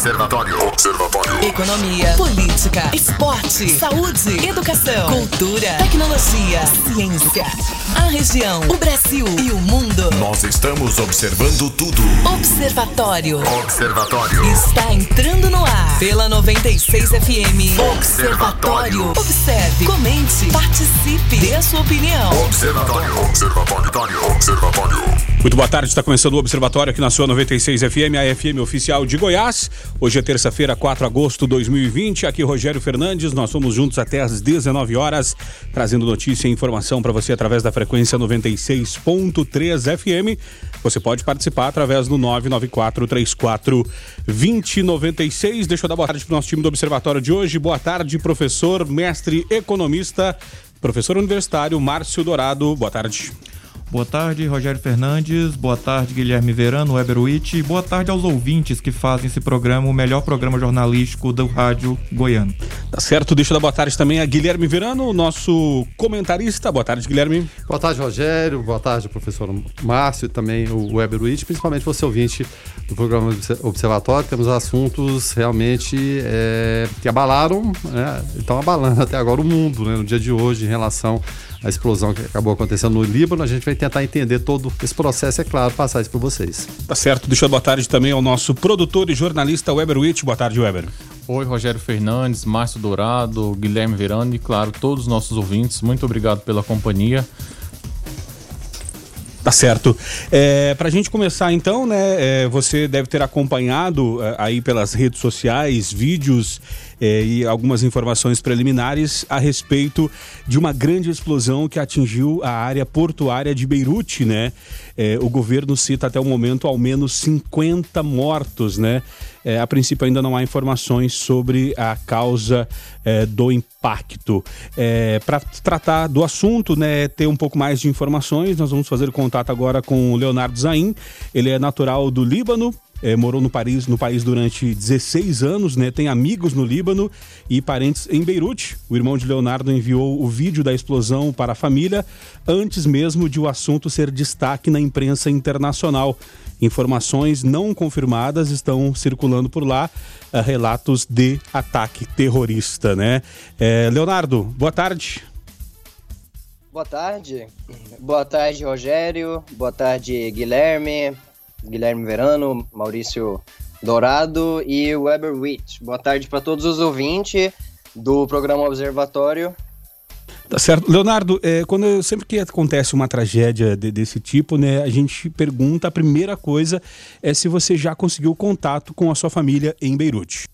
Observatório. Observatório. Economia, política, esporte, saúde, educação, cultura, tecnologia, ciência. A região, o Brasil e o mundo. Nós estamos observando tudo. Observatório. Observatório. Está entrando no ar pela 96 FM. Observatório. Observe, comente, participe, dê a sua opinião. Observatório. Observatório. Observatório. Muito boa tarde, está começando o Observatório aqui na sua 96 FM, a FM oficial de Goiás. Hoje é terça-feira, 4 de agosto de 2020. Aqui Rogério Fernandes, nós somos juntos até às 19 horas, trazendo notícia e informação para você através da frequência 96.3 FM. Você pode participar através do 994 34 2096. Deixa eu dar boa tarde para o nosso time do Observatório de hoje. Boa tarde, professor, mestre, economista, professor universitário Márcio Dourado. Boa tarde. Boa tarde, Rogério Fernandes. Boa tarde, Guilherme Verano, Weber Witt. Boa tarde aos ouvintes que fazem esse programa, o melhor programa jornalístico do rádio goiano. Tá certo, deixa eu dar boa tarde também a Guilherme Verano, nosso comentarista. Boa tarde, Guilherme. Boa tarde, Rogério. Boa tarde, professor Márcio e também o Weber Witt, principalmente você ouvinte do programa Observatório. Temos assuntos realmente é, que abalaram, né, estão abalando até agora o mundo, né, no dia de hoje, em relação à explosão que acabou acontecendo no Líbano. A gente vai tentar entender todo esse processo, é claro, passar isso para vocês. Tá certo, deixa eu boa tarde também ao nosso produtor e jornalista Weber Witt. Boa tarde, Weber. Oi, Rogério Fernandes, Márcio Dourado, Guilherme Verano e, claro, todos os nossos ouvintes. Muito obrigado pela companhia. Tá certo. É, para a gente começar então, né? É, você deve ter acompanhado é, aí pelas redes sociais vídeos é, e algumas informações preliminares a respeito de uma grande explosão que atingiu a área portuária de Beirute, né? É, o governo cita até o momento ao menos 50 mortos, né? É, a princípio ainda não há informações sobre a causa é, do impacto. É, Para tratar do assunto, né, ter um pouco mais de informações, nós vamos fazer contato agora com o Leonardo Zain. Ele é natural do Líbano, é, morou no Paris, no país durante 16 anos, né? Tem amigos no Líbano e parentes em Beirute. O irmão de Leonardo enviou o vídeo da explosão para a família antes mesmo de o assunto ser destaque na imprensa internacional. Informações não confirmadas estão circulando por lá, uh, relatos de ataque terrorista, né? É, Leonardo, boa tarde. Boa tarde. Boa tarde, Rogério. Boa tarde, Guilherme. Guilherme Verano, Maurício Dourado e Weber Witt. Boa tarde para todos os ouvintes do programa Observatório. Tá certo. Leonardo, é, quando sempre que acontece uma tragédia de, desse tipo, né, a gente pergunta, a primeira coisa é se você já conseguiu contato com a sua família em Beirute.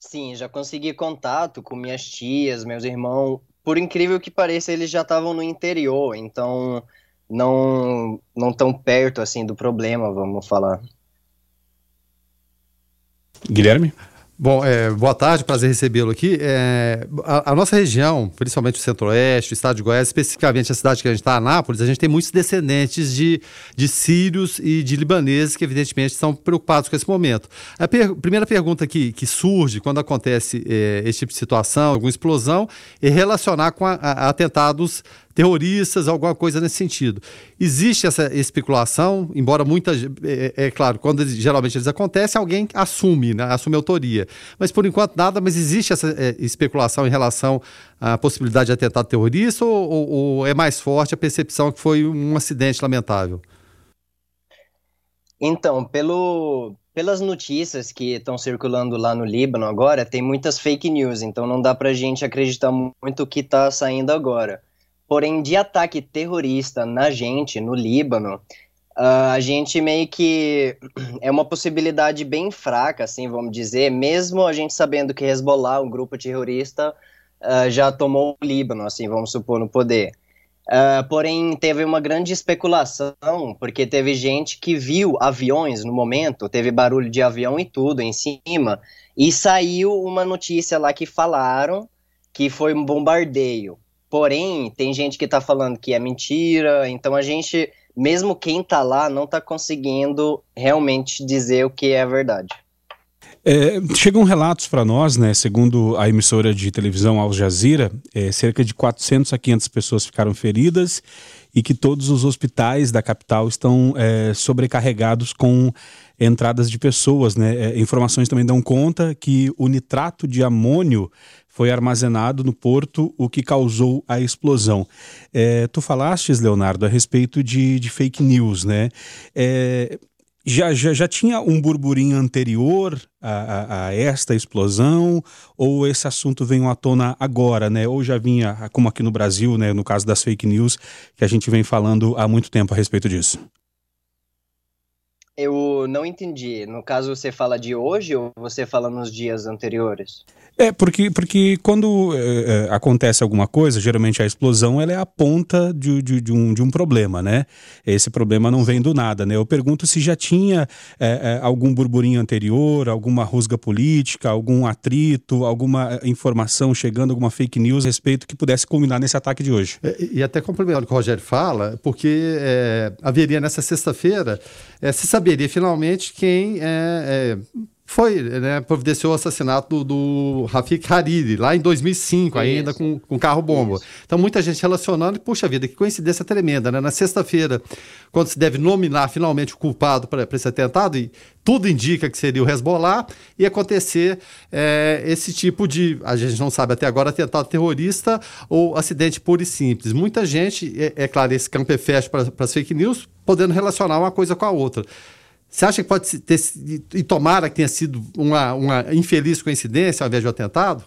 Sim, já consegui contato com minhas tias, meus irmãos. Por incrível que pareça, eles já estavam no interior, então não não tão perto assim do problema, vamos falar. Guilherme? Bom, é, boa tarde, prazer recebê-lo aqui. É, a, a, nossa região, principalmente o Centro-Oeste, o estado de Goiás, especificamente a cidade que a gente está, Anápolis, a gente tem muitos descendentes de, de sírios e de libaneses que, evidentemente, estão preocupados com esse momento. A per, primeira pergunta que, que surge quando acontece é, esse tipo de situação, alguma explosão, é relacionar com a, a, atentados terroristas, alguma coisa nesse sentido. Existe essa especulação, embora muitas. É, é, claro, quando eles, geralmente eles acontecem, alguém assume, né, assume autoria. Mas por enquanto nada, mas existe essa é, especulação em relação à possibilidade de atentado terrorista ou, ou, ou é mais forte a percepção que foi um acidente lamentável? Então, pelo, pelas notícias que estão circulando lá no Líbano agora, tem muitas fake news, então não dá pra gente acreditar muito o que tá saindo agora. Porém, de ataque terrorista na gente, no Líbano, uh, a gente meio que é uma possibilidade bem fraca, assim, vamos dizer, mesmo a gente sabendo que Hezbollah, um grupo terrorista, uh, já tomou o Líbano, assim, vamos supor, no poder. Uh, porém, teve uma grande especulação, porque teve gente que viu aviões no momento, teve barulho de avião e tudo em cima, e saiu uma notícia lá que falaram que foi um bombardeio. Porém, tem gente que tá falando que é mentira, então a gente, mesmo quem tá lá, não tá conseguindo realmente dizer o que é verdade. É, chegam relatos para nós, né, segundo a emissora de televisão Al Jazeera, é, cerca de 400 a 500 pessoas ficaram feridas e que todos os hospitais da capital estão é, sobrecarregados com entradas de pessoas. Né? É, informações também dão conta que o nitrato de amônio foi armazenado no porto, o que causou a explosão. É, tu falastes, Leonardo, a respeito de, de fake news, né? É, já, já, já tinha um burburinho anterior a, a, a, esta explosão ou esse assunto veio à tona agora, né? Ou já vinha, como aqui no Brasil, né, no caso das fake news, que a gente vem falando há muito tempo a respeito disso? Eu não entendi. No caso, você fala de hoje ou você fala nos dias anteriores? É, porque, porque quando é, acontece alguma coisa, geralmente a explosão ela é a ponta de, de, de, um, de um problema, né? Esse problema não vem do nada, né? Eu pergunto se já tinha é, algum burburinho anterior, alguma rusga política, algum atrito, alguma informação chegando, alguma fake news a respeito que pudesse culminar nesse ataque de hoje. É, e até complementando o que o Rogério fala, porque haveria nessa sexta-feira, se saberia finalmente quem foi, né, providenciou o assassinato do, do Rafik Hariri, lá em 2005, Isso. ainda com, com carro-bomba. Então, muita gente relacionando, e, puxa vida, que coincidência tremenda, né? Na sexta-feira, quando se deve nominar finalmente o culpado para esse atentado, e tudo indica que seria o Hezbollah, e acontecer é, esse tipo de, a gente não sabe até agora, atentado terrorista ou acidente puro e simples. Muita gente, é, é claro, esse campo é fecho para as fake news, podendo relacionar uma coisa com a outra. Você acha que pode ter e tomara que tenha sido uma, uma infeliz coincidência ao invés de um atentado?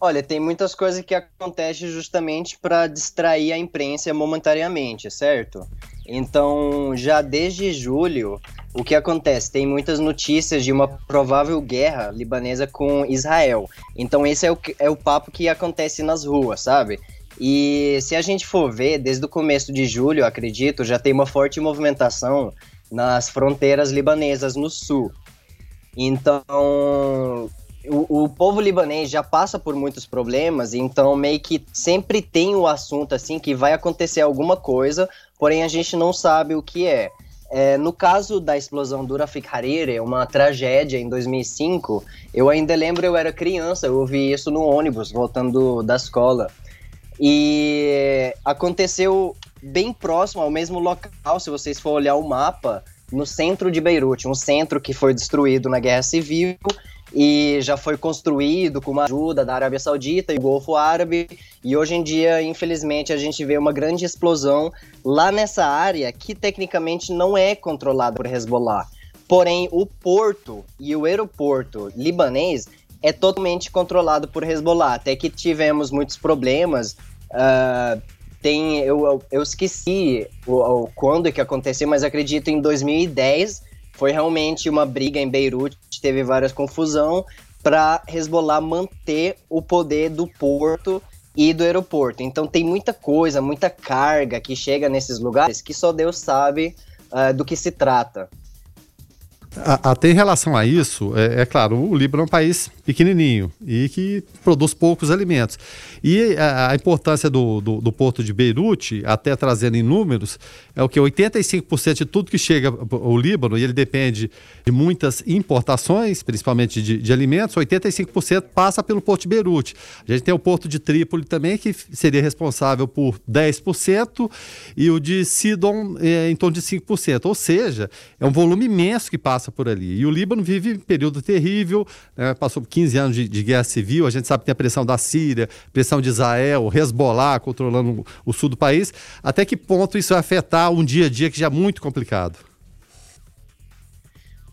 Olha, tem muitas coisas que acontecem justamente para distrair a imprensa momentaneamente, certo? Então, já desde julho, o que acontece? Tem muitas notícias de uma provável guerra libanesa com Israel. Então, esse é o, é o papo que acontece nas ruas, sabe? E se a gente for ver, desde o começo de julho, acredito, já tem uma forte movimentação nas fronteiras libanesas no sul. Então, o, o, povo libanês já passa por muitos problemas, então meio que sempre tem o assunto assim que vai acontecer alguma coisa, porém a gente não sabe o que é. é no caso da explosão do Rafik Hariri, uma tragédia em 2005, eu ainda lembro, eu era criança, eu ouvi isso no ônibus voltando da escola. E aconteceu bem próximo ao mesmo local, se vocês for olhar o mapa, no centro de Beirute, um centro que foi destruído na Guerra Civil e já foi construído com uma ajuda da Arábia Saudita e do Golfo Árabe. E hoje em dia, infelizmente, a gente vê uma grande explosão lá nessa área que tecnicamente não é controlada por Hezbollah. Porém, o porto e o aeroporto libanês é totalmente controlado por Hezbollah. Até que tivemos muitos problemas. Uh, tem eu, eu, eu esqueci o, o, quando que aconteceu, mas acredito em 2010 foi realmente uma briga em Beirute, teve várias confusão para Hezbollah manter o poder do porto e do aeroporto. Então tem muita coisa, muita carga que chega nesses lugares que só Deus sabe uh, do que se trata. Até em relação a isso, é, é, claro, o Líbano é um país pequenininho e que produz poucos alimentos. E a, a importância do, do, do, porto de Beirute, até trazendo em números, é o que 85% de tudo que chega ao Líbano, e ele depende de muitas importações, principalmente de, de alimentos, 85% passa pelo porto de Beirute. A gente tem o porto de Trípoli também, que seria responsável por 10%, e o de Sidon é, em torno de 5%. Ou seja, é um volume imenso que passa passa por ali. E o Líbano vive um período terrível, né? passou 15 anos de, de, guerra civil, a gente sabe que tem a pressão da Síria, pressão de Israel, Hezbollah controlando o sul do país. Até que ponto isso vai afetar um dia a dia que já é muito complicado?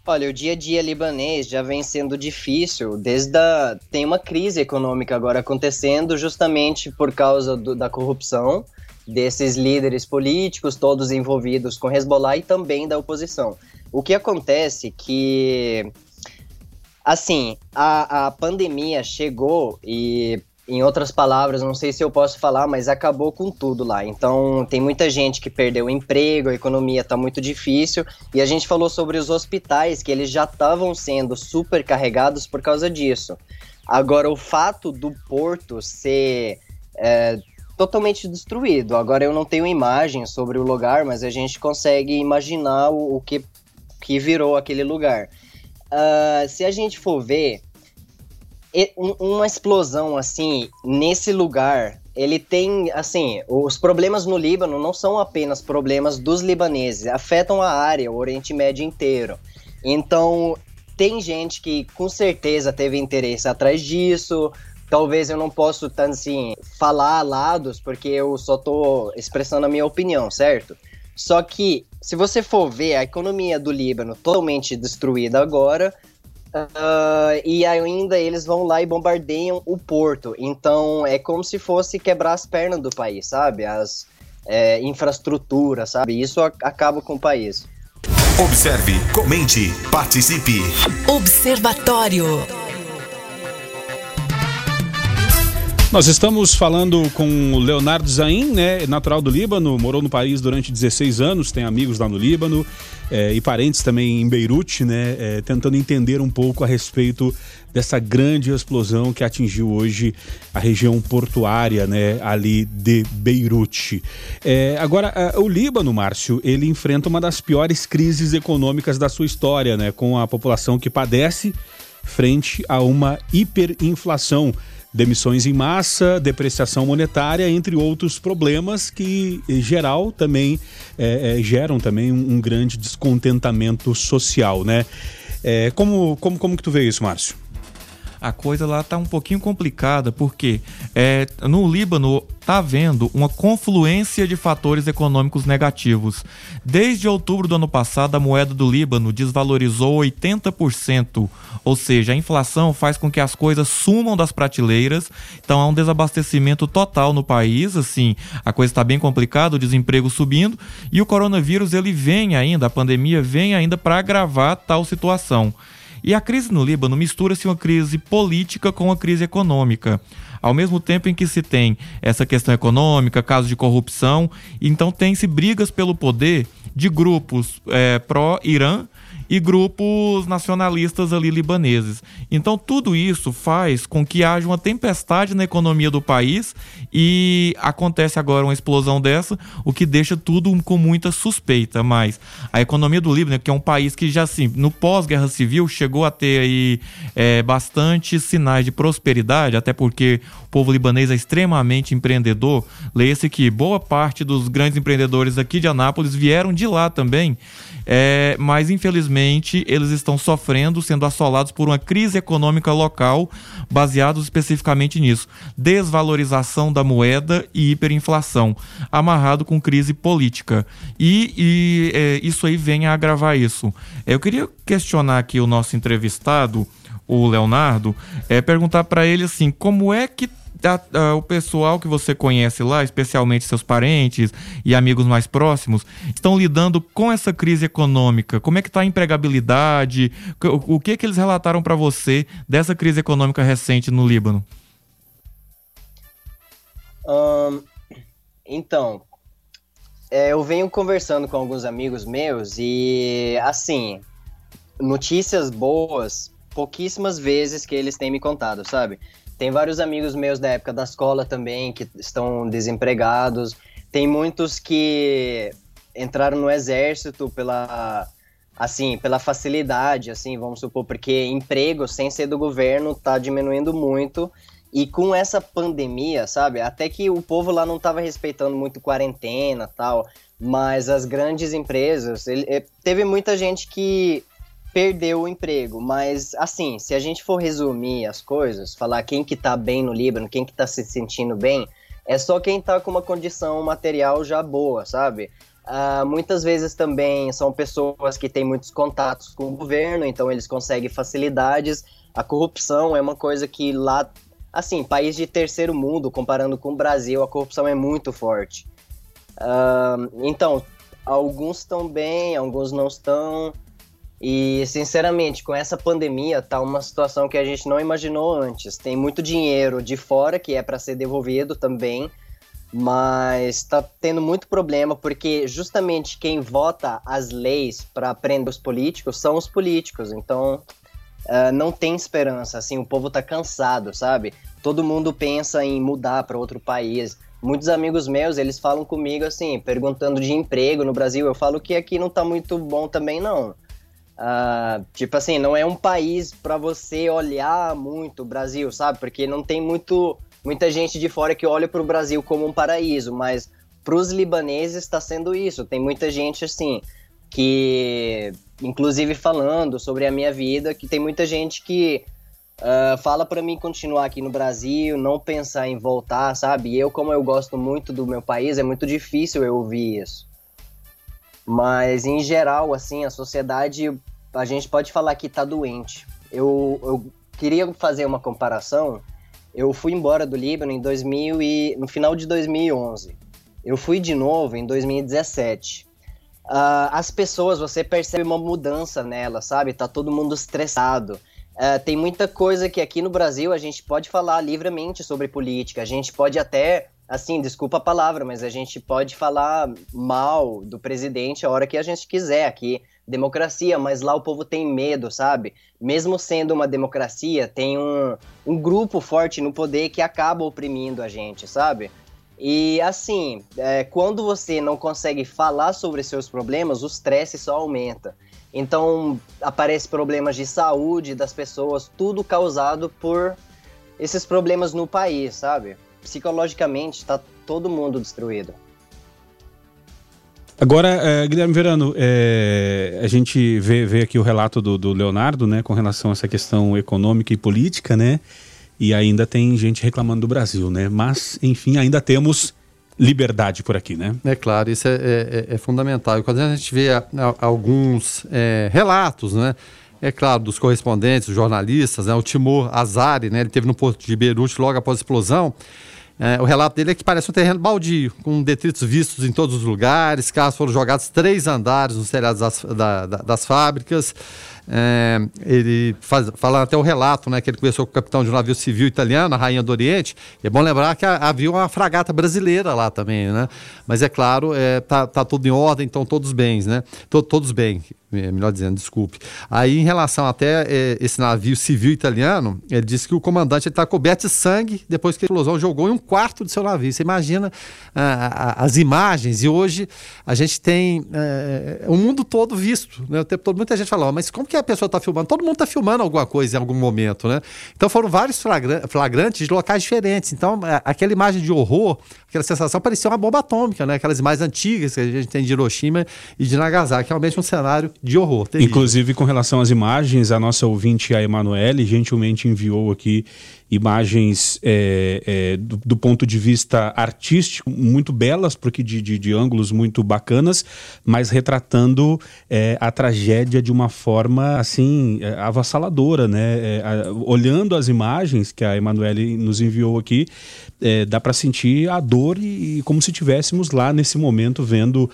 Olha, o dia a dia libanês já vem sendo difícil, desde a... tem uma crise econômica agora acontecendo justamente por causa do, da corrupção desses líderes políticos, todos envolvidos com Hezbollah e também da oposição. O que acontece que, assim, a, a pandemia chegou e, em outras palavras, não sei se eu posso falar, mas acabou com tudo lá. Então, tem muita gente que perdeu o emprego, a economia está muito difícil. E a gente falou sobre os hospitais, que eles já estavam sendo supercarregados por causa disso. Agora, o fato do porto ser é, totalmente destruído. Agora eu não tenho imagem sobre o lugar, mas a gente consegue imaginar o, o que que virou aquele lugar. uh, se a gente for ver, uma explosão assim, nesse lugar, ele tem, assim, os problemas no Líbano não são apenas problemas dos libaneses, afetam a área, o Oriente Médio inteiro. Então, tem gente que com certeza teve interesse atrás disso. Talvez eu não possa, tanto assim, falar lados, porque eu só tô expressando a minha opinião, certo? Só que, se você for ver a economia do Líbano totalmente destruída agora, Uh, e ainda eles vão lá e bombardeiam o porto. Então é como se fosse quebrar as pernas do país, sabe? As é, infraestruturas, sabe? Isso acaba com o país. Observe, comente, participe. Observatório. Nós estamos falando com o Leonardo Zain, né, natural do Líbano, morou no país durante 16 anos, tem amigos lá no Líbano é, e parentes também em Beirute, né, é, tentando entender um pouco a respeito dessa grande explosão que atingiu hoje a região portuária, né, ali de Beirute. É, agora, o Líbano, Márcio, ele enfrenta uma das piores crises econômicas da sua história, né, com a população que padece frente a uma hiperinflação demissões em massa, depreciação monetária, entre outros problemas que, em geral, também é, é, geram também um, um, grande descontentamento social, né? É, como, como, como que tu vê isso, Márcio? A coisa lá tá um pouquinho complicada, porque é, no Líbano tá havendo uma confluência de fatores econômicos negativos. Desde outubro do ano passado, a moeda do Líbano desvalorizou 80%, ou seja, a inflação faz com que as coisas sumam das prateleiras, então há um desabastecimento total no país, assim, a coisa está bem complicada, o desemprego subindo, e o coronavírus ele vem ainda, a pandemia vem ainda para agravar tal situação. E a crise no Líbano mistura-se uma crise política com uma crise econômica. Ao mesmo tempo em que se tem essa questão econômica, casos de corrupção, então tem-se brigas pelo poder de grupos é, pró-Irã e grupos nacionalistas ali libaneses. Então tudo isso faz com que haja uma tempestade na economia do país e acontece agora uma explosão dessa, o que deixa tudo com muita suspeita. Mas a economia do Líbano, que é um país que já assim, no pós-guerra civil chegou a ter aí é, bastante sinais de prosperidade, até porque povo libanês é extremamente empreendedor. Leia-se que boa parte dos grandes empreendedores aqui de Anápolis vieram de lá também. É, mas infelizmente eles estão sofrendo, sendo assolados por uma crise econômica local, baseados especificamente nisso: desvalorização da moeda e hiperinflação, amarrado com crise política. E, e é, isso aí vem a agravar isso. Eu queria questionar aqui o nosso entrevistado, o Leonardo, é perguntar para ele assim, como é que a, a, o pessoal que você conhece lá, especialmente seus parentes e amigos mais próximos, estão lidando com essa crise econômica? Como é que está a empregabilidade? O, o que que eles relataram para você dessa crise econômica recente no Líbano? Um, então, é, eu venho conversando com alguns amigos meus e, assim, notícias boas, pouquíssimas vezes que eles têm me contado, sabe? Tem vários amigos meus da época da escola também que estão desempregados. Tem muitos que entraram no exército pela assim, pela facilidade, assim, vamos supor, porque emprego sem ser do governo tá diminuindo muito. E com essa pandemia, sabe? Até que o povo lá não tava respeitando muito quarentena, tal, mas as grandes empresas, ele, eh, teve muita gente que perdeu o emprego. Mas, assim, se a gente for resumir as coisas, falar quem que tá bem no Líbano, quem que tá se sentindo bem, é só quem tá com uma condição material já boa, sabe? Uh, muitas vezes também são pessoas que têm muitos contatos com o governo, então eles conseguem facilidades. A corrupção é uma coisa que lá, assim, país de terceiro mundo, comparando com o Brasil, a corrupção é muito forte. Uh, então, alguns estão bem, alguns não estão. E, sinceramente, com essa pandemia, tá uma situação que a gente não imaginou antes. Tem muito dinheiro de fora que é para ser devolvido também, mas está tendo muito problema porque justamente quem vota as leis para prender os políticos são os políticos. Então, uh, não tem esperança. Assim, o povo tá cansado, sabe? Todo mundo pensa em mudar para outro país. Muitos amigos meus, eles falam comigo assim, perguntando de emprego no Brasil. Eu falo que aqui não tá muito bom também, não Uh, tipo assim, não é um país para você olhar muito o Brasil, sabe? Porque não tem muito, muita gente de fora que olha para o Brasil como um paraíso, mas para os libaneses está sendo isso. Tem muita gente assim que, inclusive falando sobre a minha vida, que tem muita gente que uh, fala para mim continuar aqui no Brasil, não pensar em voltar, sabe? E eu, como eu gosto muito do meu país, é muito difícil eu ouvir isso. Mas, em geral, assim, a sociedade, a gente pode falar que tá doente. Eu, eu queria fazer uma comparação. Eu fui embora do Líbano em 2000 e, no final de 2011. Eu fui de novo em 2017. Uh, ah, as pessoas, você percebe uma mudança nelas, sabe? Tá todo mundo estressado. Uh, tem muita coisa que aqui no Brasil a gente pode falar livremente sobre política. A gente pode até assim, desculpa a palavra, mas a gente pode falar mal do presidente a hora que a gente quiser aqui. Democracia, mas lá o povo tem medo, sabe? Mesmo sendo uma democracia, tem um, um grupo forte no poder que acaba oprimindo a gente, sabe? E assim, é, quando você não consegue falar sobre seus problemas, o estresse só aumenta. Então aparece problemas de saúde das pessoas, tudo causado por esses problemas no país, sabe? Psicologicamente está todo mundo destruído. Agora, é, Guilherme Verano, é, a gente vê, vê aqui o relato do, do, Leonardo, né, com relação a essa questão econômica e política, né, e ainda tem gente reclamando do Brasil, né, mas, enfim, ainda temos liberdade por aqui, né? É claro, isso é, é, é fundamental. E quando a gente vê a, a, alguns é, relatos, né, é claro, dos correspondentes, dos jornalistas, né, o Timor Azari, né, ele teve no porto de Beirute logo após a explosão, é, o relato dele é que parece um terreno baldio, com detritos vistos em todos os lugares, carros foram jogados três andares nos telhados das, da, da, das fábricas. É, ele faz, fala até o relato, né, que ele conversou com o capitão de um navio civil italiano, a Rainha do Oriente. E é bom lembrar que havia uma fragata brasileira lá também, né? Mas é claro, é, tá, tá tudo em ordem, então todos bens, né? todos bem, é, melhor dizendo, desculpe. Aí, em relação até é, esse navio civil italiano, ele disse que o comandante está coberto de sangue depois que a explosão jogou em um quarto do seu navio. Você imagina ah, as imagens, e hoje a gente tem é, o mundo todo visto, né? O tempo todo, muita gente fala, mas como que a pessoa está filmando? Todo mundo está filmando alguma coisa em algum momento, né? Então foram vários flagrantes de locais diferentes. Então, aquela imagem de horror, aquela sensação parecia uma bomba atômica, né? Aquelas imagens antigas que a gente tem de Hiroshima e de Nagasaki, realmente um cenário de horror. Terrível. Inclusive, com relação às imagens, a nossa ouvinte, a Emanuele, gentilmente enviou aqui imagens é, é, do, do, ponto de vista artístico muito belas, porque de, de, de ângulos muito bacanas, mas retratando é, a tragédia de uma forma assim é, avassaladora, né? É, a, olhando as imagens que a Emanuele nos enviou aqui, é, dá para sentir a dor e, e, como se tivéssemos lá nesse momento vendo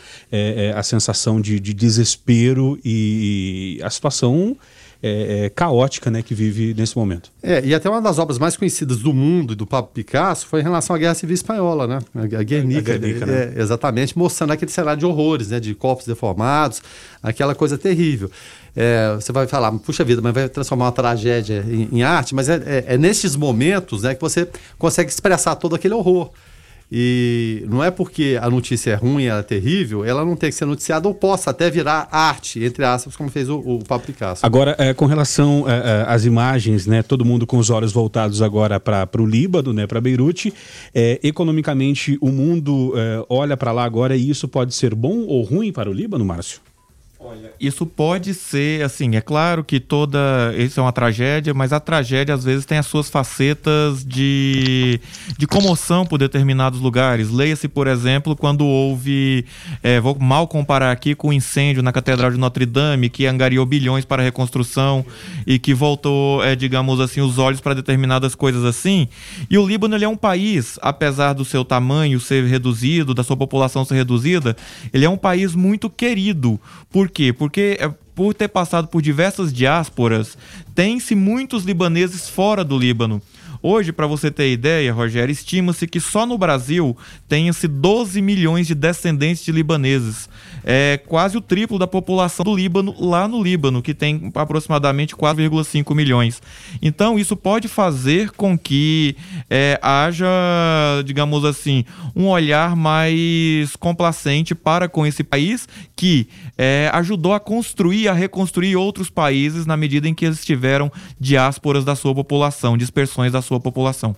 a sensação de, de desespero e, e a situação é, é, caótica né, que vive nesse momento. É, e até uma das obras mais conhecidas do mundo do Pablo Picasso foi em relação à Guerra Civil Espanhola, né? A Guernica, a Guernica né? É, exatamente, mostrando aquele cenário de horrores, né? De corpos deformados, aquela coisa terrível. É, você vai falar, puxa vida, mas vai transformar uma tragédia em, em arte, mas é, é, é nesses momentos né, que você consegue expressar todo aquele horror. E não é porque a notícia é ruim, ela é terrível, ela não tem que ser noticiada ou possa até virar arte, entre aspas, como fez o, o Pablo Picasso. Agora, é, com relação é, é, às imagens, né, todo mundo com os olhos voltados agora para o Líbano, né, para Beirute, é, economicamente o mundo é, olha para lá agora e isso pode ser bom ou ruim para o Líbano, Márcio? Isso pode ser, assim, é claro que toda. Isso é uma tragédia, mas a tragédia às vezes tem as suas facetas de, de comoção por determinados lugares. Leia-se, por exemplo, quando houve. É, vou mal comparar aqui com o incêndio na Catedral de Notre Dame, que angariou bilhões para a reconstrução e que voltou, é, digamos assim, os olhos para determinadas coisas assim. E o Líbano ele é um país, apesar do seu tamanho ser reduzido, da sua população ser reduzida, ele é um país muito querido. Por quê? Porque é, por ter passado por diversas diásporas, tem-se muitos libaneses fora do Líbano. Hoje, para você ter ideia, Rogério, estima-se que só no Brasil tenha-se 12 milhões de descendentes de libaneses. É quase o triplo da população do Líbano lá no Líbano, que tem aproximadamente 4,5 milhões. Então, isso pode fazer com que é, haja, digamos assim, um olhar mais complacente para com esse país que é, ajudou a construir, a reconstruir outros países na medida em que eles tiveram diásporas da sua população, dispersões da sua população.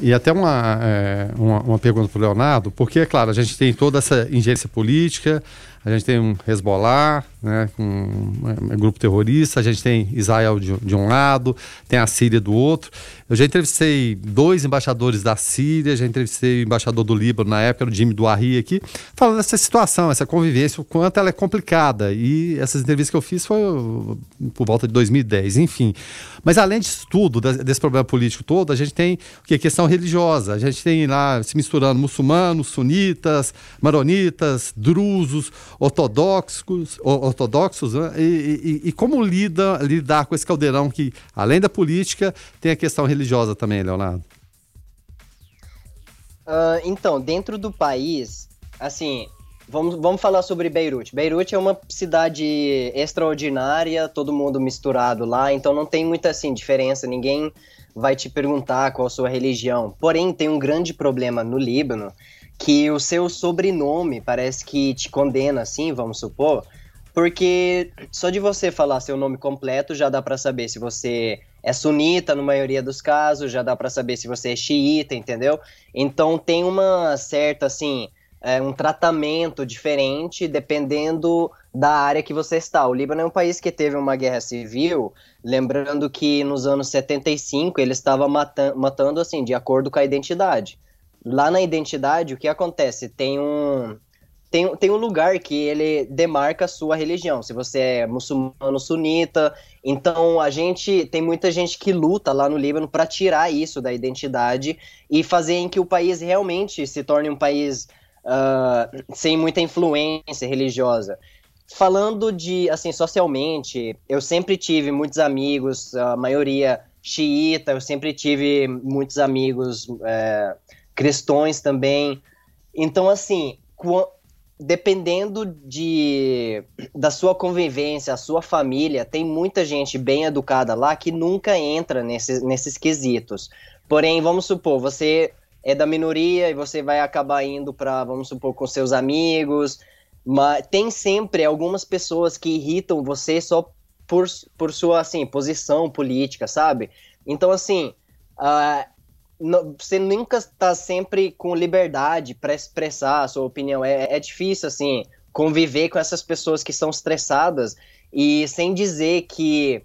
E até uma, é, uma, uma, pergunta para o Leonardo, porque, é claro, a gente tem toda essa ingerência política, a gente tem um Hezbollah, né, um, um, grupo terrorista, a gente tem Israel de, de, um lado, tem a Síria do outro. Eu já entrevistei dois embaixadores da Síria, já entrevistei o embaixador do Líbano na época, o Jimmy Duarri aqui, falando dessa situação, essa convivência, o quanto ela é complicada. E essas entrevistas que eu fiz foi por volta de 2010, enfim. Mas além disso tudo, desse problema político todo, a gente tem o que? Questão religiosa. A gente tem lá se misturando muçulmanos, sunitas, maronitas, drusos, ortodoxos, ortodoxos né? e, e, e, como lida, lidar com esse caldeirão que, além da política, tem a questão religiosa também, Leonardo? Uh, então, dentro do país, assim, vamos, vamos falar sobre Beirute. Beirute é uma cidade extraordinária, todo mundo misturado lá, então não tem muita assim diferença, ninguém vai te perguntar qual a sua religião. Porém, tem um grande problema no Líbano, que o seu sobrenome parece que te condena, assim, vamos supor, porque só de você falar seu nome completo já dá para saber se você é sunita, na maioria dos casos, já dá para saber se você é xiita, entendeu? Então tem uma certa, assim, é, um tratamento diferente dependendo da área que você está. O Líbano é um país que teve uma guerra civil, lembrando que nos anos 75 ele estava matando, matando assim, de acordo com a identidade. Lá na identidade, o que acontece? Tem um, tem, tem um lugar que ele demarca a sua religião. Se você é muçulmano sunita, então a gente tem muita gente que luta lá no Líbano para tirar isso da identidade e fazer em que o país realmente se torne um país uh, sem muita influência religiosa. Falando de assim socialmente, eu sempre tive muitos amigos, a maioria xiita, eu sempre tive muitos amigos é, cristãos também. Então, assim, dependendo de da sua convivência, a sua família, tem muita gente bem educada lá que nunca entra nesses, nesses quesitos. Porém, vamos supor, você é da minoria e você vai acabar indo para, vamos supor, com seus amigos, mas tem sempre algumas pessoas que irritam você só por, por sua assim posição política, sabe? Então, assim, uh, você nunca está sempre com liberdade para expressar a sua opinião. É, é difícil, assim, conviver com essas pessoas que são estressadas e sem dizer que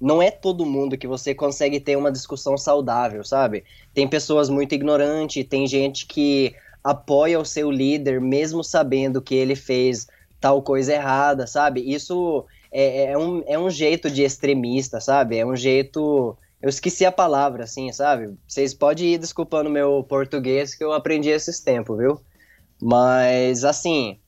não é todo mundo que você consegue ter uma discussão saudável, sabe? Tem pessoas muito ignorantes, tem gente que apoia o seu líder mesmo sabendo que ele fez tal coisa errada, sabe? Isso é, é, um, é um jeito de extremista, sabe? É um jeito eu esqueci a palavra, assim, sabe? Vocês podem ir desculpando meu português que eu aprendi esses tempos, viu? Mas, assim,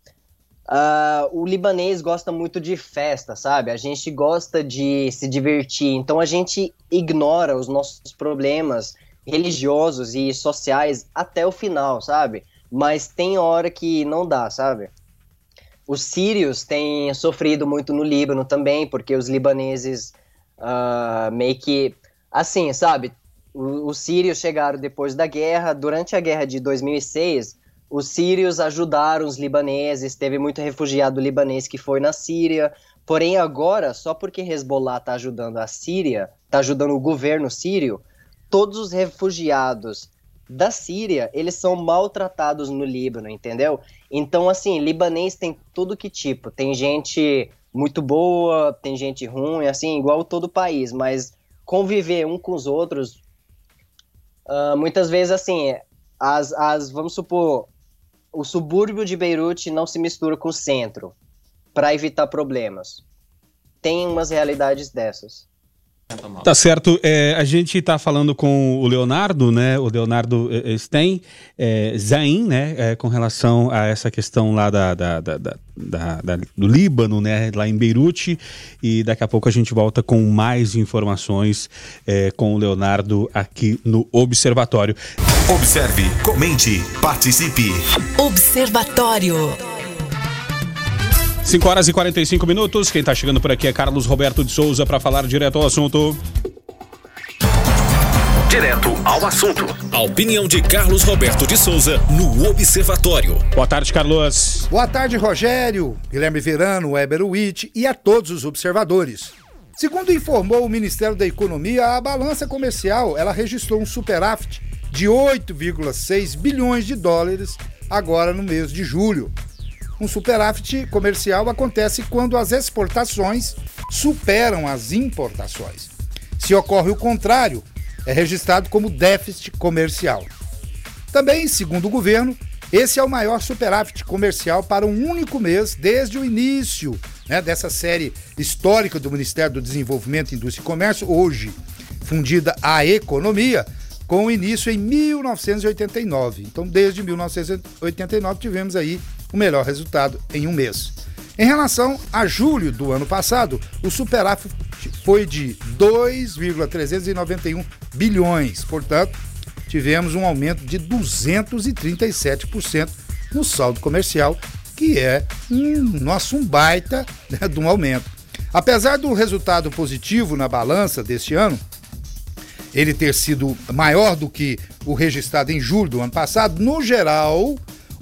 uh, o libanês gosta muito de festa, sabe? A gente gosta de se divertir, então a gente ignora os nossos problemas religiosos e sociais até o final, sabe? Mas tem hora que não dá, sabe? Os sírios têm sofrido muito no Líbano também, porque os libaneses uh, meio que assim, sabe? Os sírios chegaram depois da guerra. Durante a guerra de 2006, os sírios ajudaram os libaneses. Teve muito refugiado libanês que foi na Síria. Porém, agora, só porque Hezbollah está ajudando a Síria, está ajudando o governo sírio, todos os refugiados da Síria, eles são maltratados no Líbano, entendeu? Então, assim, libanês tem tudo que tipo. Tem gente muito boa, tem gente ruim, assim, igual todo país, mas conviver um com os outros, uh, muitas vezes assim, as, as, vamos supor, o subúrbio de Beirute não se mistura com o centro para evitar problemas. Tem umas realidades dessas. Tá certo. É, a gente está falando com o Leonardo, né? O Leonardo é, é, Stein, é, Zain, né? É, com relação a essa questão lá da, da, da, da, do Líbano, né? Lá em Beirute. E daqui a pouco a gente volta com mais informações é, com o Leonardo aqui no Observatório. Observe, comente, participe. Observatório. 5 horas e 45 minutos. Quem está chegando por aqui é Carlos Roberto de Souza para falar direto ao assunto. Direto ao assunto. A opinião de Carlos Roberto de Souza no Observatório. Boa tarde, Carlos. Boa tarde, Rogério, Guilherme Verano, Weber Witt e a todos os observadores. Segundo informou o Ministério da Economia, a balança comercial ela registrou um superávit de 8,6 bilhões de dólares agora no mês de julho. Um superávit comercial acontece quando as exportações superam as importações. Se ocorre o contrário, é registrado como déficit comercial. Também, segundo o governo, esse é o maior superávit comercial para um único mês desde o início né, dessa série histórica do Ministério do Desenvolvimento, Indústria e Comércio, hoje fundida a Economia, com início em 1989. Então, desde 1989 tivemos aí o melhor resultado em um mês. Em relação a julho do ano passado, o superávit foi de 2,391 bilhões. Portanto, tivemos um aumento de 237% no saldo comercial, que é um nosso um baita né, de um aumento. Apesar do resultado positivo na balança deste ano, ele ter sido maior do que o registrado em julho do ano passado, no geral,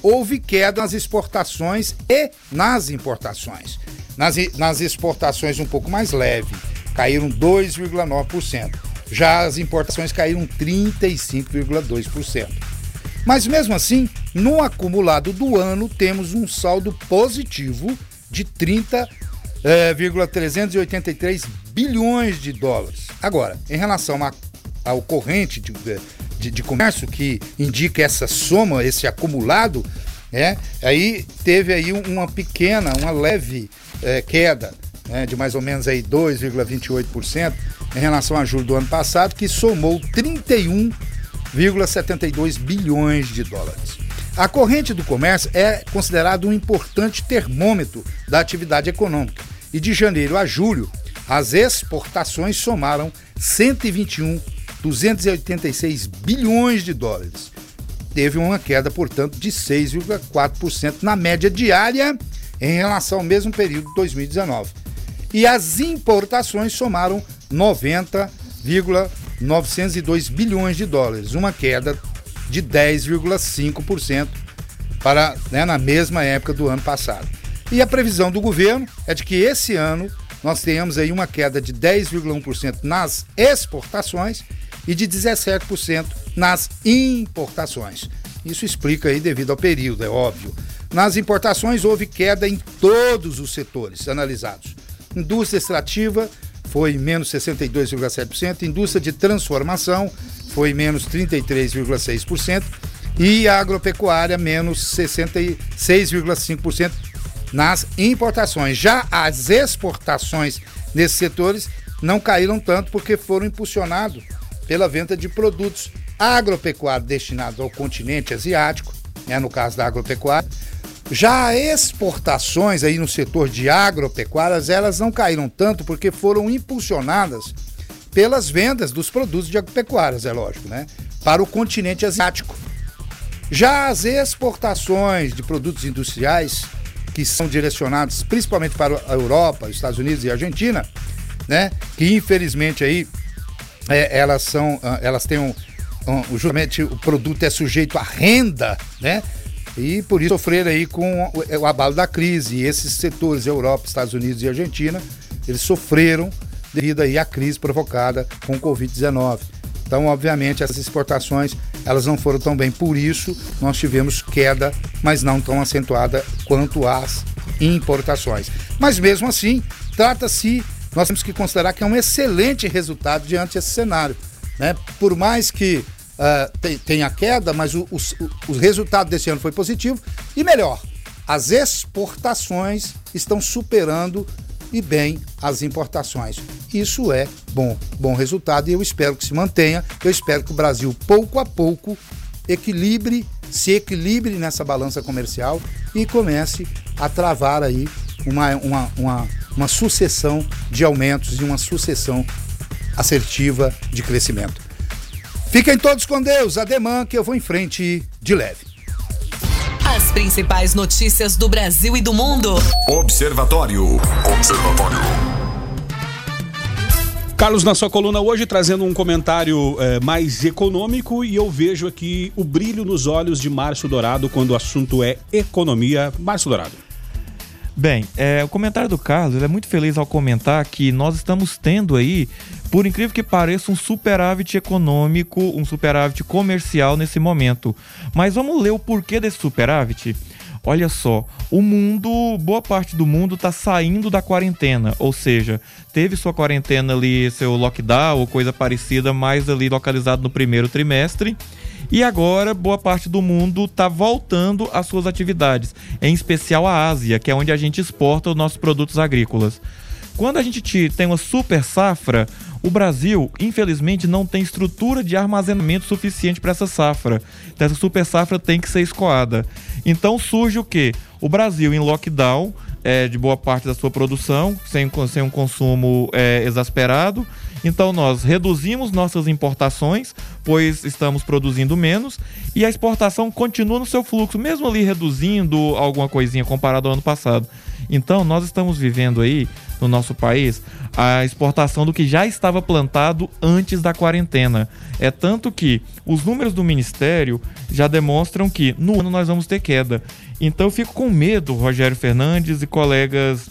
houve queda nas exportações e nas importações. Nas, nas exportações um pouco mais leve, caíram 2,9%. Já as importações caíram 35,2%. Mas mesmo assim, no acumulado do ano, temos um saldo positivo de 30,383 eh, bilhões de dólares. Agora, em relação a, ao corrente de, de, de comércio que indica essa soma, esse acumulado, é, aí teve aí uma pequena, uma leve é, queda né, de mais ou menos aí 2,28% em relação a julho do ano passado, que somou 31,72 bilhões de dólares. A corrente do comércio é considerado um importante termômetro da atividade econômica e de janeiro a julho as exportações somaram 121 286 bilhões de dólares. Teve uma queda, portanto, de 6,4% na média diária em relação ao mesmo período de 2019. E as importações somaram 90,902 bilhões de dólares, uma queda de 10,5% para né, na mesma época do ano passado. E a previsão do governo é de que esse ano nós tenhamos aí uma queda de 10,1% nas exportações e de 17% nas importações. Isso explica aí devido ao período, é óbvio. Nas importações houve queda em todos os setores analisados. Indústria extrativa foi menos 62,7%, indústria de transformação foi menos 33,6% e a agropecuária menos 66,5% nas importações. Já as exportações nesses setores não caíram tanto porque foram impulsionados pela venda de produtos agropecuários destinados ao continente asiático, né, no caso da agropecuária. Já exportações aí no setor de agropecuárias, elas não caíram tanto porque foram impulsionadas pelas vendas dos produtos de agropecuárias, é lógico, né? Para o continente asiático. Já as exportações de produtos industriais, que são direcionados principalmente para a Europa, Estados Unidos e Argentina, né? Que infelizmente aí é, elas são, ah, elas têm um, um, justamente o produto é sujeito à renda, né? E por isso sofrer aí com o, o abalo da crise. E esses setores, Europa, Estados Unidos e Argentina, eles sofreram devido aí à crise provocada com o Covid-19. Então, obviamente, essas exportações elas não foram tão bem. Por isso, nós tivemos queda, mas não tão acentuada quanto as importações. Mas mesmo assim, trata-se nós temos que considerar que é um excelente resultado diante desse cenário. Né? Por mais que uh, tenha queda, mas o, o, o resultado desse ano foi positivo. E melhor, as exportações estão superando e bem as importações. Isso é bom, bom resultado e eu espero que se mantenha. Eu espero que o Brasil, pouco a pouco, equilibre, se equilibre nessa balança comercial e comece a travar aí uma, uma, uma, uma sucessão de aumentos e uma sucessão assertiva de crescimento. Fiquem todos com Deus, ademã que eu vou em frente de leve. As principais notícias do Brasil e do mundo. Observatório. Observatório. Carlos, na sua coluna hoje, trazendo um comentário eh, mais econômico, e eu vejo aqui o brilho nos olhos de Márcio Dourado quando o assunto é economia. Márcio Dourado. Bem, é, o comentário do Carlos é muito feliz ao comentar que nós estamos tendo aí, por incrível que pareça, um superávit econômico, um superávit comercial nesse momento. Mas vamos ler o porquê desse superávit? Olha só, o mundo, boa parte do mundo está saindo da quarentena, ou seja, teve sua quarentena ali, seu lockdown ou coisa parecida, mais ali localizado no primeiro trimestre. E agora, boa parte do mundo está voltando às suas atividades, em especial a Ásia, que é onde a gente exporta os nossos produtos agrícolas. Quando a gente tem uma super safra, o Brasil, infelizmente, não tem estrutura de armazenamento suficiente para essa safra. Então, essa super safra tem que ser escoada. Então surge o que? O Brasil em lockdown é, de boa parte da sua produção, sem, sem um consumo é, exasperado. Então nós reduzimos nossas importações, pois estamos produzindo menos, e a exportação continua no seu fluxo, mesmo ali reduzindo alguma coisinha comparado ao ano passado. Então nós estamos vivendo aí no nosso país a exportação do que já estava plantado antes da quarentena. É tanto que os números do ministério já demonstram que no ano nós vamos ter queda. Então eu fico com medo, Rogério Fernandes e colegas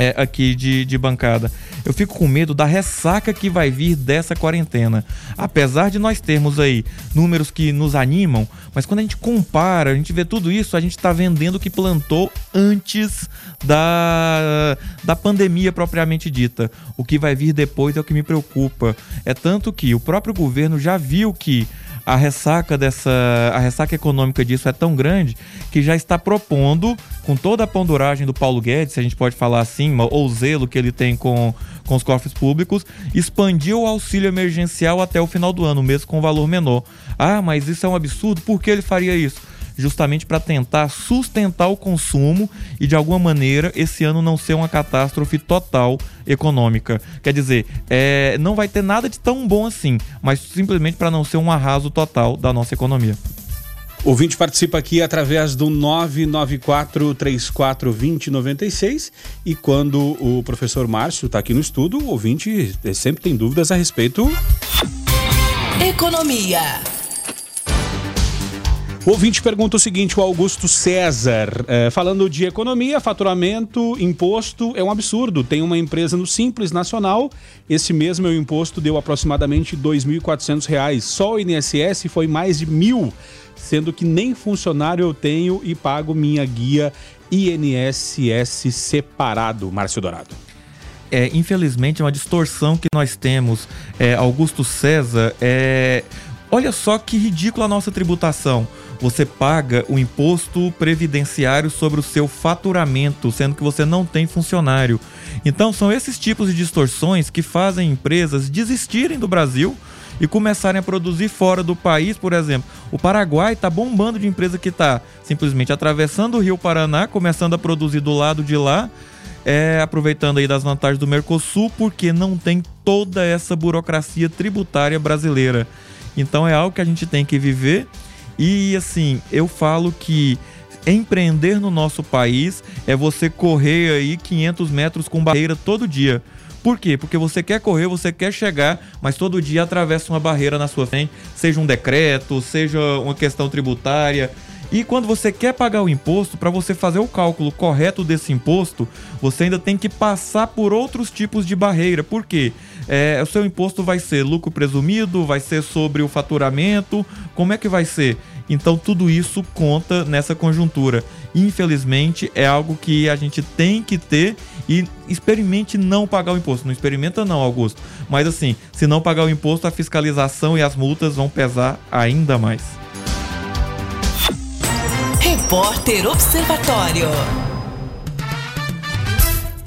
é, aqui de, de bancada. Eu fico com medo da ressaca que vai vir dessa quarentena. Apesar de nós termos aí números que nos animam, mas quando a gente compara, a gente vê tudo isso, a gente está vendendo o que plantou antes da, da pandemia propriamente dita. O que vai vir depois é o que me preocupa. É tanto que o próprio governo já viu que a ressaca dessa a ressaca econômica disso é tão grande que já está propondo com toda a ponduragem do Paulo Guedes, se a gente pode falar assim, ou zelo que ele tem com, com os cofres públicos, expandir o auxílio emergencial até o final do ano, mesmo com valor menor. Ah, mas isso é um absurdo, por que ele faria isso? Justamente para tentar sustentar o consumo e de alguma maneira esse ano não ser uma catástrofe total econômica. Quer dizer, é, não vai ter nada de tão bom assim, mas simplesmente para não ser um arraso total da nossa economia. O ouvinte participa aqui através do 994-34-2096 e quando o professor Márcio está aqui no estudo, o ouvinte sempre tem dúvidas a respeito. Economia. O ouvinte pergunta o seguinte, o Augusto César, é, falando de economia, faturamento, imposto, é um absurdo. Tem uma empresa no Simples Nacional, esse mês meu imposto deu aproximadamente R$ 2.400. Só o INSS foi mais de mil, sendo que nem funcionário eu tenho e pago minha guia INSS separado. Márcio Dourado. É, infelizmente, é uma distorção que nós temos. É, Augusto César, é... olha só que ridícula a nossa tributação você paga o imposto previdenciário sobre o seu faturamento, sendo que você não tem funcionário. Então, são esses tipos de distorções que fazem empresas desistirem do Brasil e começarem a produzir fora do país, por exemplo. O Paraguai está bombando de empresa que está simplesmente atravessando o Rio Paraná, começando a produzir do lado de lá, é, aproveitando aí das vantagens do Mercosul, porque não tem toda essa burocracia tributária brasileira. Então é algo que a gente tem que viver e assim, eu falo que empreender no nosso país é você correr aí 500 metros com barreira todo dia. Por quê? Porque você quer correr, você quer chegar, mas todo dia atravessa uma barreira na sua frente, seja um decreto, seja uma questão tributária. E quando você quer pagar o imposto, para você fazer o cálculo correto desse imposto, você ainda tem que passar por outros tipos de barreira. Por quê? É, o seu imposto vai ser lucro presumido, vai ser sobre o faturamento, como é que vai ser? Então tudo isso conta nessa conjuntura. Infelizmente é algo que a gente tem que ter e experimente não pagar o imposto. Não experimenta não, Augusto. Mas assim, se não pagar o imposto, a fiscalização e as multas vão pesar ainda mais. Repórter Observatório.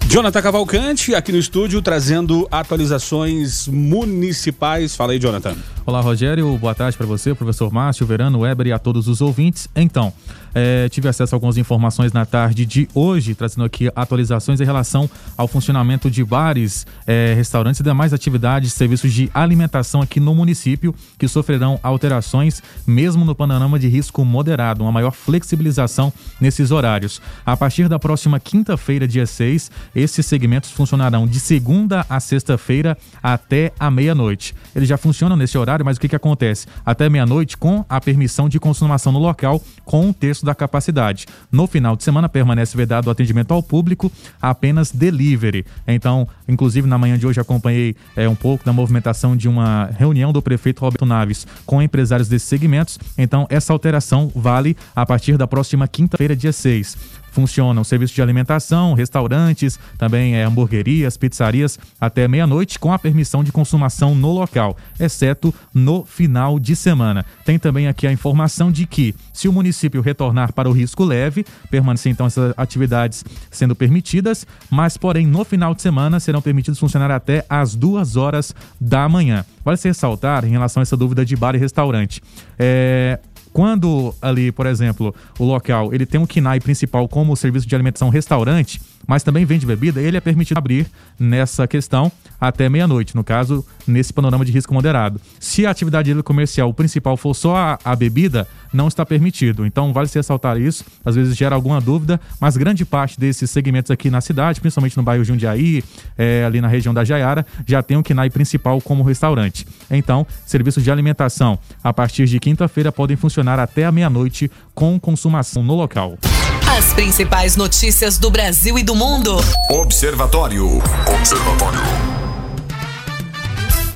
Jonathan Cavalcante, aqui no estúdio, trazendo atualizações municipais. Fala aí, Jonathan. Olá, Rogério. Boa tarde para você, professor Márcio, Verano, Weber e a todos os ouvintes. Então, é, tive acesso a algumas informações na tarde de hoje, trazendo aqui atualizações em relação ao funcionamento de bares, é, restaurantes e demais atividades, serviços de alimentação aqui no município, que sofrerão alterações, mesmo no panorama de risco moderado, uma maior flexibilização nesses horários. A partir da próxima quinta-feira, dia 6, esses segmentos funcionarão de segunda a sexta-feira até a meia-noite. Eles já funcionam nesse horário, mas o que, que acontece? Até meia-noite, com a permissão de consumação no local, com o texto 10% da capacidade. No final de semana, permanece vedado o atendimento ao público, apenas delivery. Então, inclusive, na manhã de hoje acompanhei é, um pouco da movimentação de uma reunião do prefeito Roberto Naves com empresários desses segmentos. Então, essa alteração vale a partir da próxima quinta-feira, dia 6 funcionam serviços de alimentação, restaurantes, também é, hamburguerias, pizzarias até meia-noite com a permissão de consumação no local, exceto no final de semana. Tem também aqui a informação de que, se o município retornar para o risco leve, permanecer então essas atividades sendo permitidas, mas porém no final de semana serão permitidos funcionar até às duas horas da manhã. Vale se ressaltar em relação a essa dúvida de bar e restaurante. É, quando ali, por exemplo, o local ele tem um KNAI principal como serviço de alimentação restaurante, mas também vende bebida, ele é permitido abrir nessa questão até meia-noite, no caso, nesse panorama de risco moderado. Se a atividade comercial principal for só a, a, bebida, não está permitido. Então, vale se ressaltar isso. Às vezes gera alguma dúvida, mas grande parte desses segmentos aqui na cidade, principalmente no bairro Jundiaí, é, ali na região da Jaiara, já tem o KNAI principal como restaurante. Então, serviços de alimentação, a partir de quinta-feira, podem funcionar até a meia-noite com consumação no local. As principais notícias do Brasil e do mundo. Observatório. Observatório.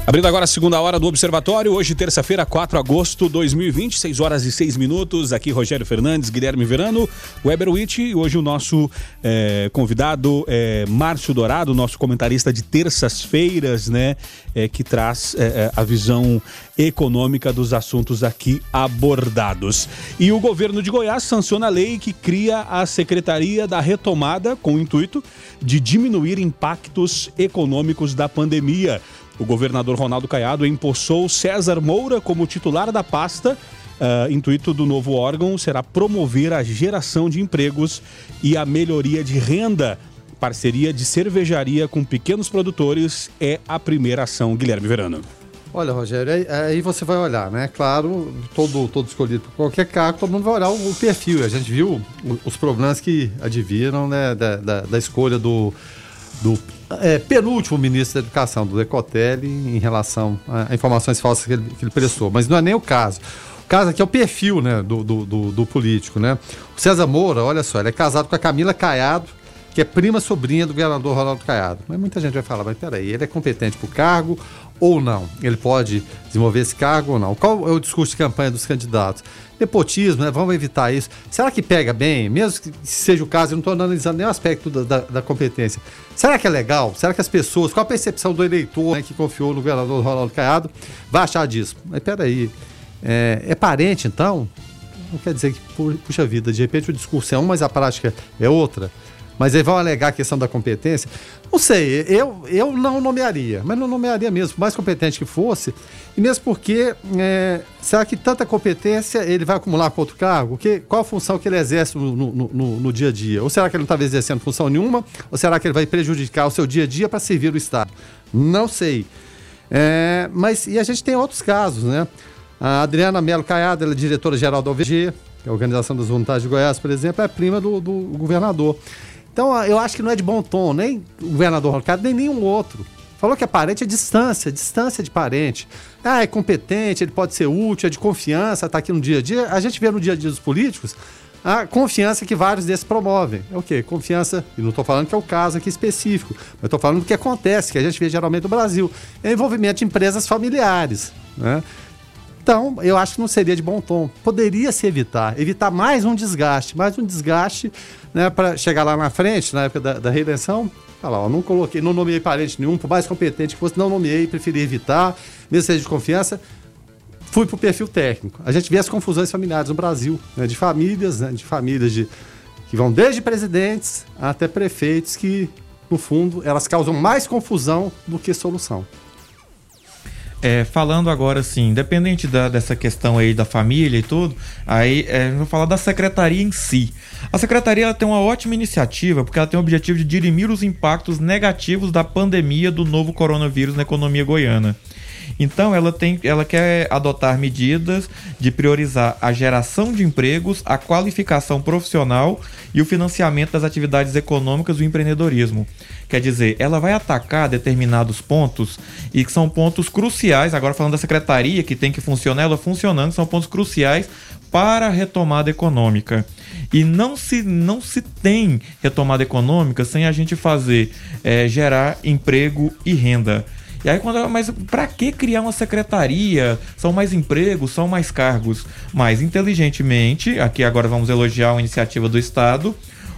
Abrindo agora a segunda hora do Observatório, hoje terça-feira, 4 de agosto de 2020, 6 horas e 6 minutos. Aqui Rogério Fernandes, Guilherme Verano, Weber Witt e hoje o nosso é, convidado é Márcio Dourado, nosso comentarista de terças-feiras, né, é, que traz é, a visão econômica dos assuntos aqui abordados. E o governo de Goiás sanciona a lei que cria a Secretaria da Retomada com o intuito de diminuir impactos econômicos da pandemia. O governador Ronaldo Caiado empossou César Moura como titular da pasta. Uh, intuito do novo órgão será promover a geração de empregos e a melhoria de renda. Parceria de cervejaria com pequenos produtores é a primeira ação. Guilherme Verano. Olha, Rogério, aí, aí, você vai olhar, né? Claro, todo, todo escolhido por qualquer cargo, todo mundo vai olhar o, o perfil. A gente viu os problemas que adviram né, da, da, da escolha do, do é, penúltimo ministro da Educação, do Decotelli, em relação a, informações falsas que ele, que ele, prestou. Mas não é nem o caso. O caso aqui é o perfil né, do, do, do, do político. Né? O César Moura, olha só, ele é casado com a Camila Caiado, que é prima sobrinha do governador Ronaldo Caiado. Mas muita gente vai falar, mas peraí, ele é competente para o cargo ou não? Ele pode desenvolver esse cargo ou não? Qual é o discurso de campanha dos candidatos? Nepotismo, né? Vamos evitar isso. Será que pega bem? Mesmo que seja o caso, eu não estou analisando nenhum aspecto da, da, da, competência. Será que é legal? Será que as pessoas, qual a percepção do eleitor né, que confiou no governador Ronaldo Caiado, vai achar disso? Mas peraí, é, é parente então? Não quer dizer que, puxa vida, de repente o discurso é um, mas a prática é outra. Mas aí vão alegar a questão da competência. Não sei, eu, eu não nomearia, mas não nomearia mesmo, por mais competente que fosse. E mesmo porque, é, será que tanta competência ele vai acumular com outro cargo? Que, qual a função que ele exerce no, no, no, no dia a dia? Ou será que ele não estava exercendo função nenhuma? Ou será que ele vai prejudicar o seu dia a dia para servir o Estado? Não sei. É, mas e a gente tem outros casos, né? A Adriana Melo Caiado, ela é diretora-geral da OVG, que é a Organização das Voluntários de Goiás, por exemplo, é prima do, do governador. Então, eu acho que não é de bom tom, nem o governador Roncado, nem nenhum outro. Falou que é parente é distância, distância de parente. Ah, é competente, ele pode ser útil, é de confiança, está aqui no dia a dia. A gente vê no dia a dia dos políticos a confiança que vários desses promovem. É o quê? Confiança, e não estou falando que é o caso aqui específico, mas estou falando do que acontece, que a gente vê geralmente no Brasil. É envolvimento de empresas familiares. Né? Então, eu acho que não seria de bom tom. Poderia se evitar, evitar mais um desgaste, mais um desgaste né, para chegar lá na frente, na época da, da reeleição, falar, ó, não coloquei, não nomeei parente nenhum, por mais competente que fosse, não nomeei, preferi evitar, mesmo seja de confiança, fui para o perfil técnico. A gente vê as confusões familiares no Brasil, né, de famílias, né, de famílias de, que vão desde presidentes até prefeitos que no fundo, elas causam mais confusão do que solução. É, falando agora assim, independente da, dessa questão aí da família e tudo, aí é, vou falar da secretaria em si. A secretaria ela tem uma ótima iniciativa porque ela tem o objetivo de dirimir os impactos negativos da pandemia do novo coronavírus na economia goiana. Então ela tem, ela quer adotar medidas de priorizar a geração de empregos, a qualificação profissional e o financiamento das atividades econômicas do empreendedorismo. Quer dizer, ela vai atacar determinados pontos e que são pontos cruciais. Agora falando da secretaria que tem que funcionar, ela funcionando, são pontos cruciais para a retomada econômica. E não se, não se tem retomada econômica sem a gente fazer é, gerar emprego e renda. E aí quando mas para que criar uma secretaria? São mais empregos, são mais cargos. Mas inteligentemente, aqui agora vamos elogiar a iniciativa do estado,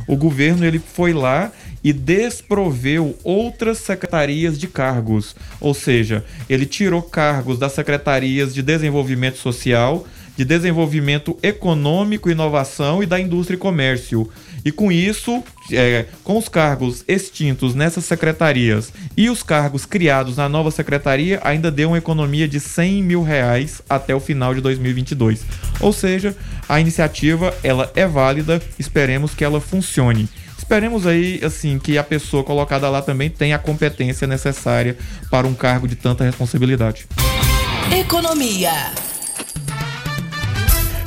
o governo ele foi lá e desproveu outras secretarias de cargos. Ou seja, ele tirou cargos das secretarias de desenvolvimento social, de desenvolvimento econômico, inovação e da indústria e comércio. E com isso, é, com os cargos extintos nessas secretarias e os cargos criados na nova secretaria, ainda deu uma economia de 100 mil reais até o final de 2022. Ou seja, a iniciativa ela é válida, esperemos que ela funcione. Esperemos aí, assim, que a pessoa colocada lá também tenha a competência necessária para um cargo de tanta responsabilidade. Economia.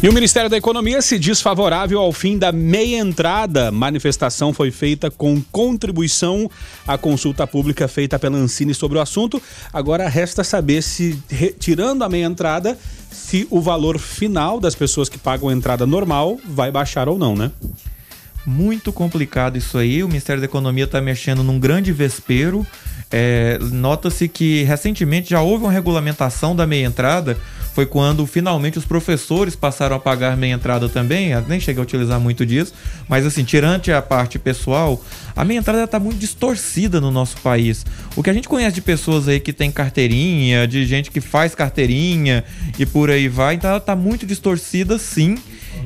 E o Ministério da Economia se diz favorável ao fim da meia entrada. Manifestação foi feita com contribuição à consulta pública feita pela Ancine sobre o assunto. Agora resta saber se, tirando a meia entrada, se o valor final das pessoas que pagam a entrada normal vai baixar ou não, né? Muito complicado isso aí. O Ministério da Economia está mexendo num grande vespeiro. É, Nota-se que recentemente já houve uma regulamentação da meia entrada foi quando finalmente os professores passaram a pagar meia entrada também. Eu nem cheguei a utilizar muito disso, mas assim, tirante a parte pessoal, a meia entrada está muito distorcida no nosso país. O que a gente conhece de pessoas aí que tem carteirinha, de gente que faz carteirinha e por aí vai, então ela está muito distorcida sim.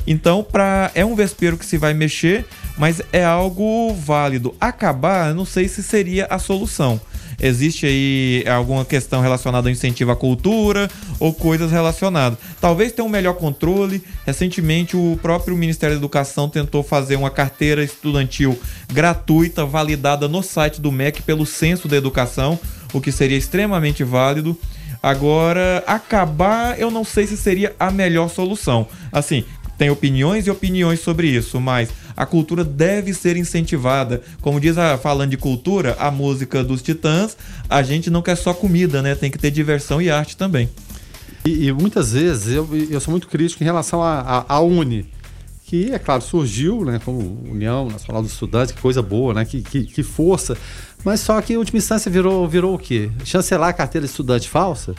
Então, pra, é um vespeiro que se vai mexer, mas é algo válido. Acabar, não sei se seria a solução. Existe aí alguma questão relacionada ao incentivo à cultura ou coisas relacionadas. Talvez tenha um melhor controle. Recentemente, o próprio Ministério da Educação tentou fazer uma carteira estudantil gratuita, validada no site do MEC pelo Censo da Educação, o que seria extremamente válido. Agora, acabar, eu não sei se seria a melhor solução. Assim, tem opiniões e opiniões sobre isso, mas a cultura deve ser incentivada. Como diz a falando de cultura, a música dos Titãs, a gente não quer só comida, né? Tem que ter diversão e arte também. E, e muitas vezes eu, eu sou muito crítico em relação à Uni, que, é claro, surgiu né, como União Nacional dos Estudantes, que coisa boa, né? Que, que, que força. Mas só que, em última instância, virou, virou o quê? Chancelar a carteira de estudante falsa?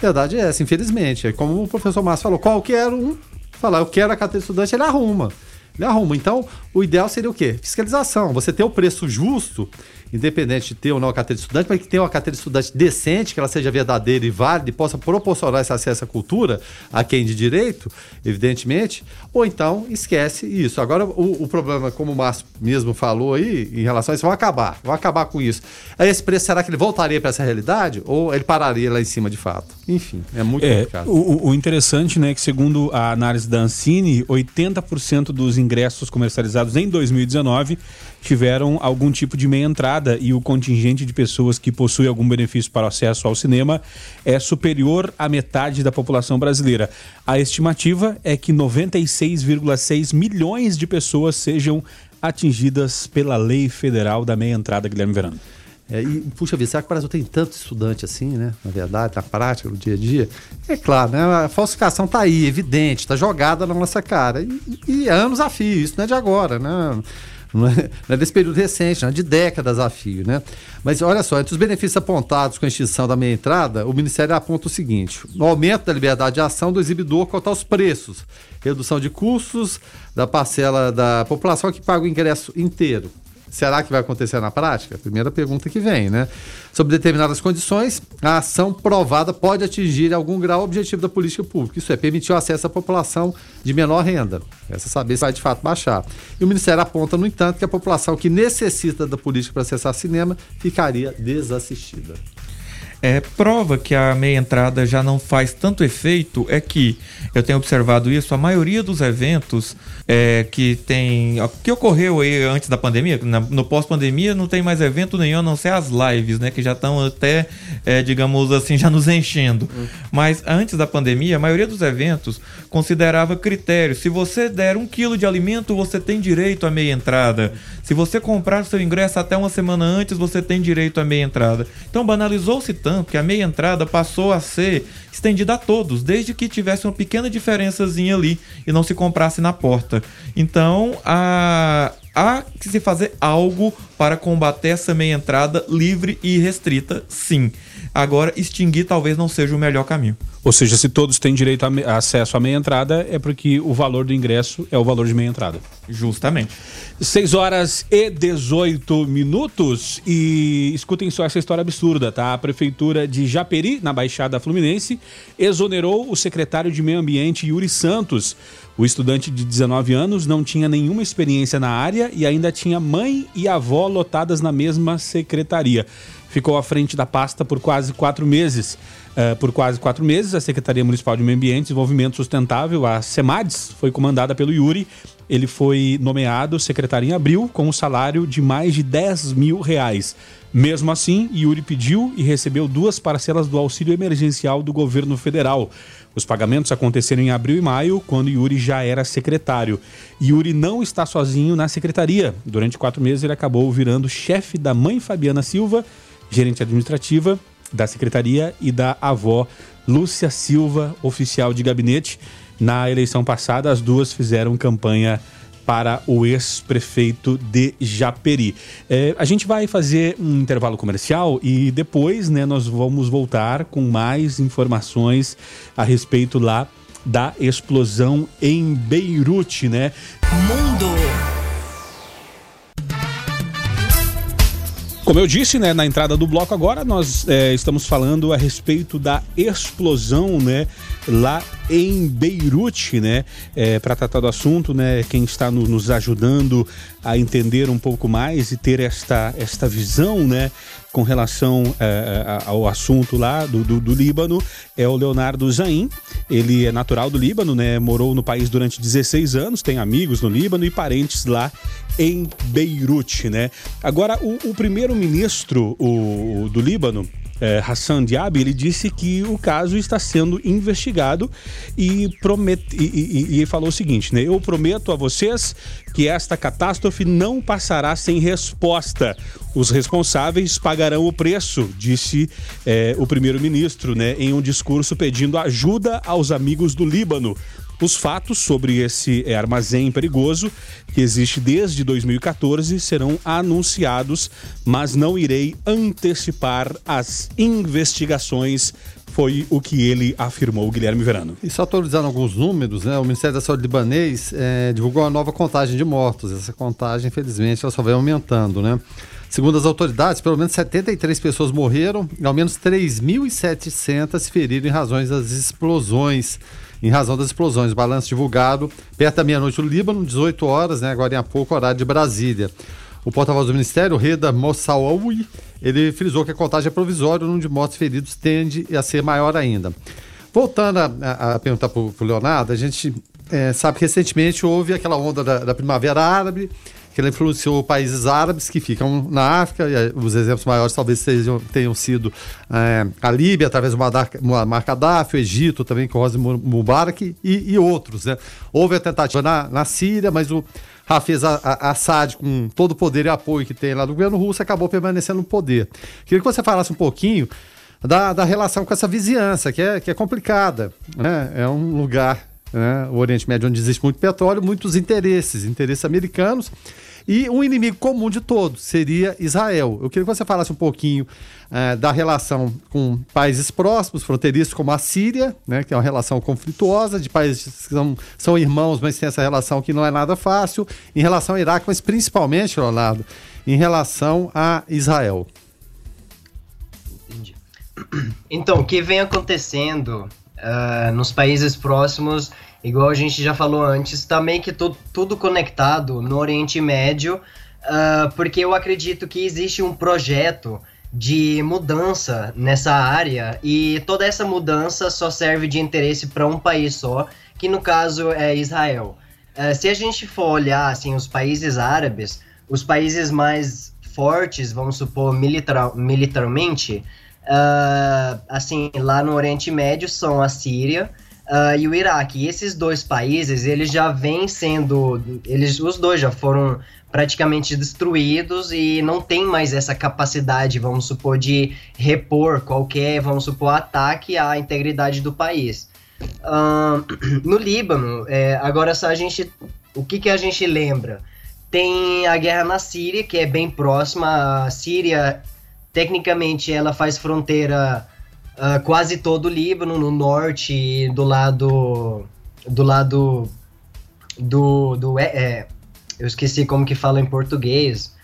Verdade é essa, infelizmente. É como o professor Márcio falou, qualquer um falar, eu quero a carteira de estudante, ele arruma. Ele arruma. Então, o ideal seria o quê? Fiscalização. Você ter o preço justo independente de ter ou não a carteira de estudante, mas que tenha uma carteira de estudante decente, que ela seja verdadeira e válida e possa proporcionar esse acesso à cultura a quem de direito, evidentemente, ou então esquece isso. Agora, o, o problema, como o Márcio mesmo falou aí, em relação a isso, vão acabar, vão acabar com isso. Aí esse preço, será que ele voltaria para essa realidade ou ele pararia lá em cima de fato? Enfim, é muito é, complicado. O, o interessante, né, é que segundo a análise da Ancine, 80% dos ingressos comercializados em 2019 tiveram algum tipo de meia entrada e o contingente de pessoas que possui algum benefício para o acesso ao cinema é superior à metade da população brasileira. A estimativa é que 96,6 milhões de pessoas sejam atingidas pela lei federal da meia entrada, Guilherme Verano. É, e, puxa vida, será que o Brasil tem tanto estudante assim, né? Na verdade, na prática, no dia a dia? É claro, né? A falsificação está aí, evidente, está jogada na nossa cara. E, e é anos a fio, isso não é de agora, né? Não é, não é desse período recente, não é de décadas a fio, né? Mas olha só, entre os benefícios apontados com a extinção da meia entrada, o Ministério aponta o seguinte: o aumento da liberdade de ação do exibidor quanto aos preços, redução de custos da parcela da população que paga o ingresso inteiro. Será que vai acontecer na prática? Primeira pergunta que vem, né? Sob determinadas condições, a ação provada pode atingir algum grau objetivo da política pública. Isso é, permitir o acesso à população de menor renda. Essa saber se vai de fato baixar. E o Ministério aponta, no entanto, que a população que necessita da política para acessar cinema ficaria desassistida é, prova que a meia entrada já não faz tanto efeito é que eu tenho observado isso, a maioria dos eventos é, que tem. que ocorreu aí antes da pandemia, na, no pós-pandemia não tem mais evento nenhum a não ser as lives, né? Que já estão até, é, digamos assim, já nos enchendo. Uhum. Mas antes da pandemia, a maioria dos eventos considerava critérios. Se você der um quilo de alimento, você tem direito à meia entrada. Se você comprar seu ingresso até uma semana antes, você tem direito à meia entrada. Então banalizou-se tanto que a meia entrada passou a ser estendida a todos, desde que tivesse uma pequena diferençazinha ali e não se comprasse na porta. Então, a, há que se fazer algo para combater essa meia entrada livre e restrita, sim. Agora, extinguir talvez não seja o melhor caminho. Ou seja, se todos têm direito a acesso à meia entrada, é porque o valor do ingresso é o valor de meia entrada. Justamente. 6 horas e 18 minutos. E escutem só essa história absurda, tá? A Prefeitura de Japeri, na Baixada Fluminense, exonerou o secretário de Meio Ambiente, Yuri Santos. O estudante de 19 anos não tinha nenhuma experiência na área e ainda tinha mãe e avó lotadas na mesma secretaria ficou à frente da pasta por quase quatro meses. Uh, por quase quatro meses, a Secretaria Municipal de Meio Ambiente e Desenvolvimento Sustentável, a SEMADES, foi comandada pelo Yuri. Ele foi nomeado secretário em abril com um salário de mais de 10 mil reais. Mesmo assim, Yuri pediu e recebeu duas parcelas do auxílio emergencial do governo federal. Os pagamentos aconteceram em abril e maio, quando Yuri já era secretário. Yuri não está sozinho na secretaria. Durante quatro meses, ele acabou virando chefe da mãe Fabiana Silva gerente administrativa da secretaria, e da avó Lúcia Silva, oficial de gabinete. Na eleição passada, as duas fizeram campanha para o ex-prefeito de Japeri. É, a gente vai fazer um intervalo comercial e depois né, nós vamos voltar com mais informações a respeito lá da explosão em Beirute, né? Mundo Como eu disse, né, na entrada do bloco agora, nós é, estamos falando a respeito da explosão, né, lá em Beirute, né, é, para tratar do assunto, né, quem está no, nos ajudando a entender um pouco mais e ter esta, esta visão, né, com relação é, ao assunto lá do, do, do, Líbano é o Leonardo Zain. Ele é natural do Líbano, né? Morou no país durante 16 anos, tem amigos no Líbano e parentes lá em Beirute, né? Agora, o, o primeiro-ministro do Líbano, é, Hassan Diab, ele disse que o caso está sendo investigado e, promete, e, e, e, falou o seguinte, né? Eu prometo a vocês que esta catástrofe não passará sem resposta. Os responsáveis pagarão o preço, disse é, o primeiro-ministro, né, em um discurso pedindo ajuda aos amigos do Líbano os fatos sobre esse é, armazém perigoso, que existe desde 2014, serão anunciados, mas não irei antecipar as investigações foi o que ele afirmou, Guilherme Verano. E só atualizando alguns números, né, o Ministério da Saúde libanês é, divulgou uma nova contagem de mortos. Essa contagem, infelizmente, ela só vai aumentando, né? Segundo as autoridades, pelo menos 73 pessoas morreram e ao menos 3.700 se feriram em razões das explosões em razão das explosões. Balanço divulgado perto da meia-noite no Líbano, 18 horas, né, agora em pouco, horário de Brasília. O porta-voz do Ministério, Reda Mossaoui, ele frisou que a contagem é provisória, o número de mortos feridos tende a ser maior ainda. Voltando a, a, a perguntar para o Leonardo, a gente é, sabe que recentemente houve aquela onda da, da Primavera Árabe, que ela influenciou países árabes que ficam na África, e os exemplos maiores talvez sejam, tenham sido é, a Líbia, através do Muammar Gaddafi, o Egito também, com Hosni Mubarak, e, e outros. Né? Houve a tentativa na, na Síria, mas o Hafez Assad, com todo o poder e apoio que tem lá do governo russo, acabou permanecendo no poder. Queria que você falasse um pouquinho da, da relação com essa vizinhança, que é, que é complicada. Né? É um lugar né? o Oriente Médio, onde existe muito petróleo, muitos interesses, interesses americanos. E um inimigo comum de todos seria Israel. Eu queria que você falasse um pouquinho uh, da relação com países próximos, fronteiriços, como a Síria, né, que é uma relação conflituosa, de países que são, são irmãos, mas tem essa relação que não é nada fácil, em relação ao Iraque, mas principalmente, Leonardo, em relação a Israel. Entendi. Então, o que vem acontecendo uh, nos países próximos, igual a gente já falou antes, está meio que tu, tudo conectado no Oriente Médio, uh, porque eu acredito que existe um projeto de mudança nessa área e toda essa mudança só serve de interesse para um país só, que no caso é Israel. Uh, se a gente for olhar assim os países árabes, os países mais fortes, vamos supor militar, militarmente, uh, assim lá no Oriente Médio são a Síria uh, e o Iraque. E esses dois países eles já vêm sendo, eles os dois já foram praticamente destruídos e não tem mais essa capacidade, vamos supor, de repor qualquer, vamos supor, ataque à integridade do país. Uh, no Líbano, é, agora só a gente, o que, que a gente lembra? Tem a guerra na Síria, que é bem próxima. A Síria, tecnicamente, ela faz fronteira uh, quase todo o Líbano, no norte, do lado do lado do, do é, é eu esqueci como que fala em português.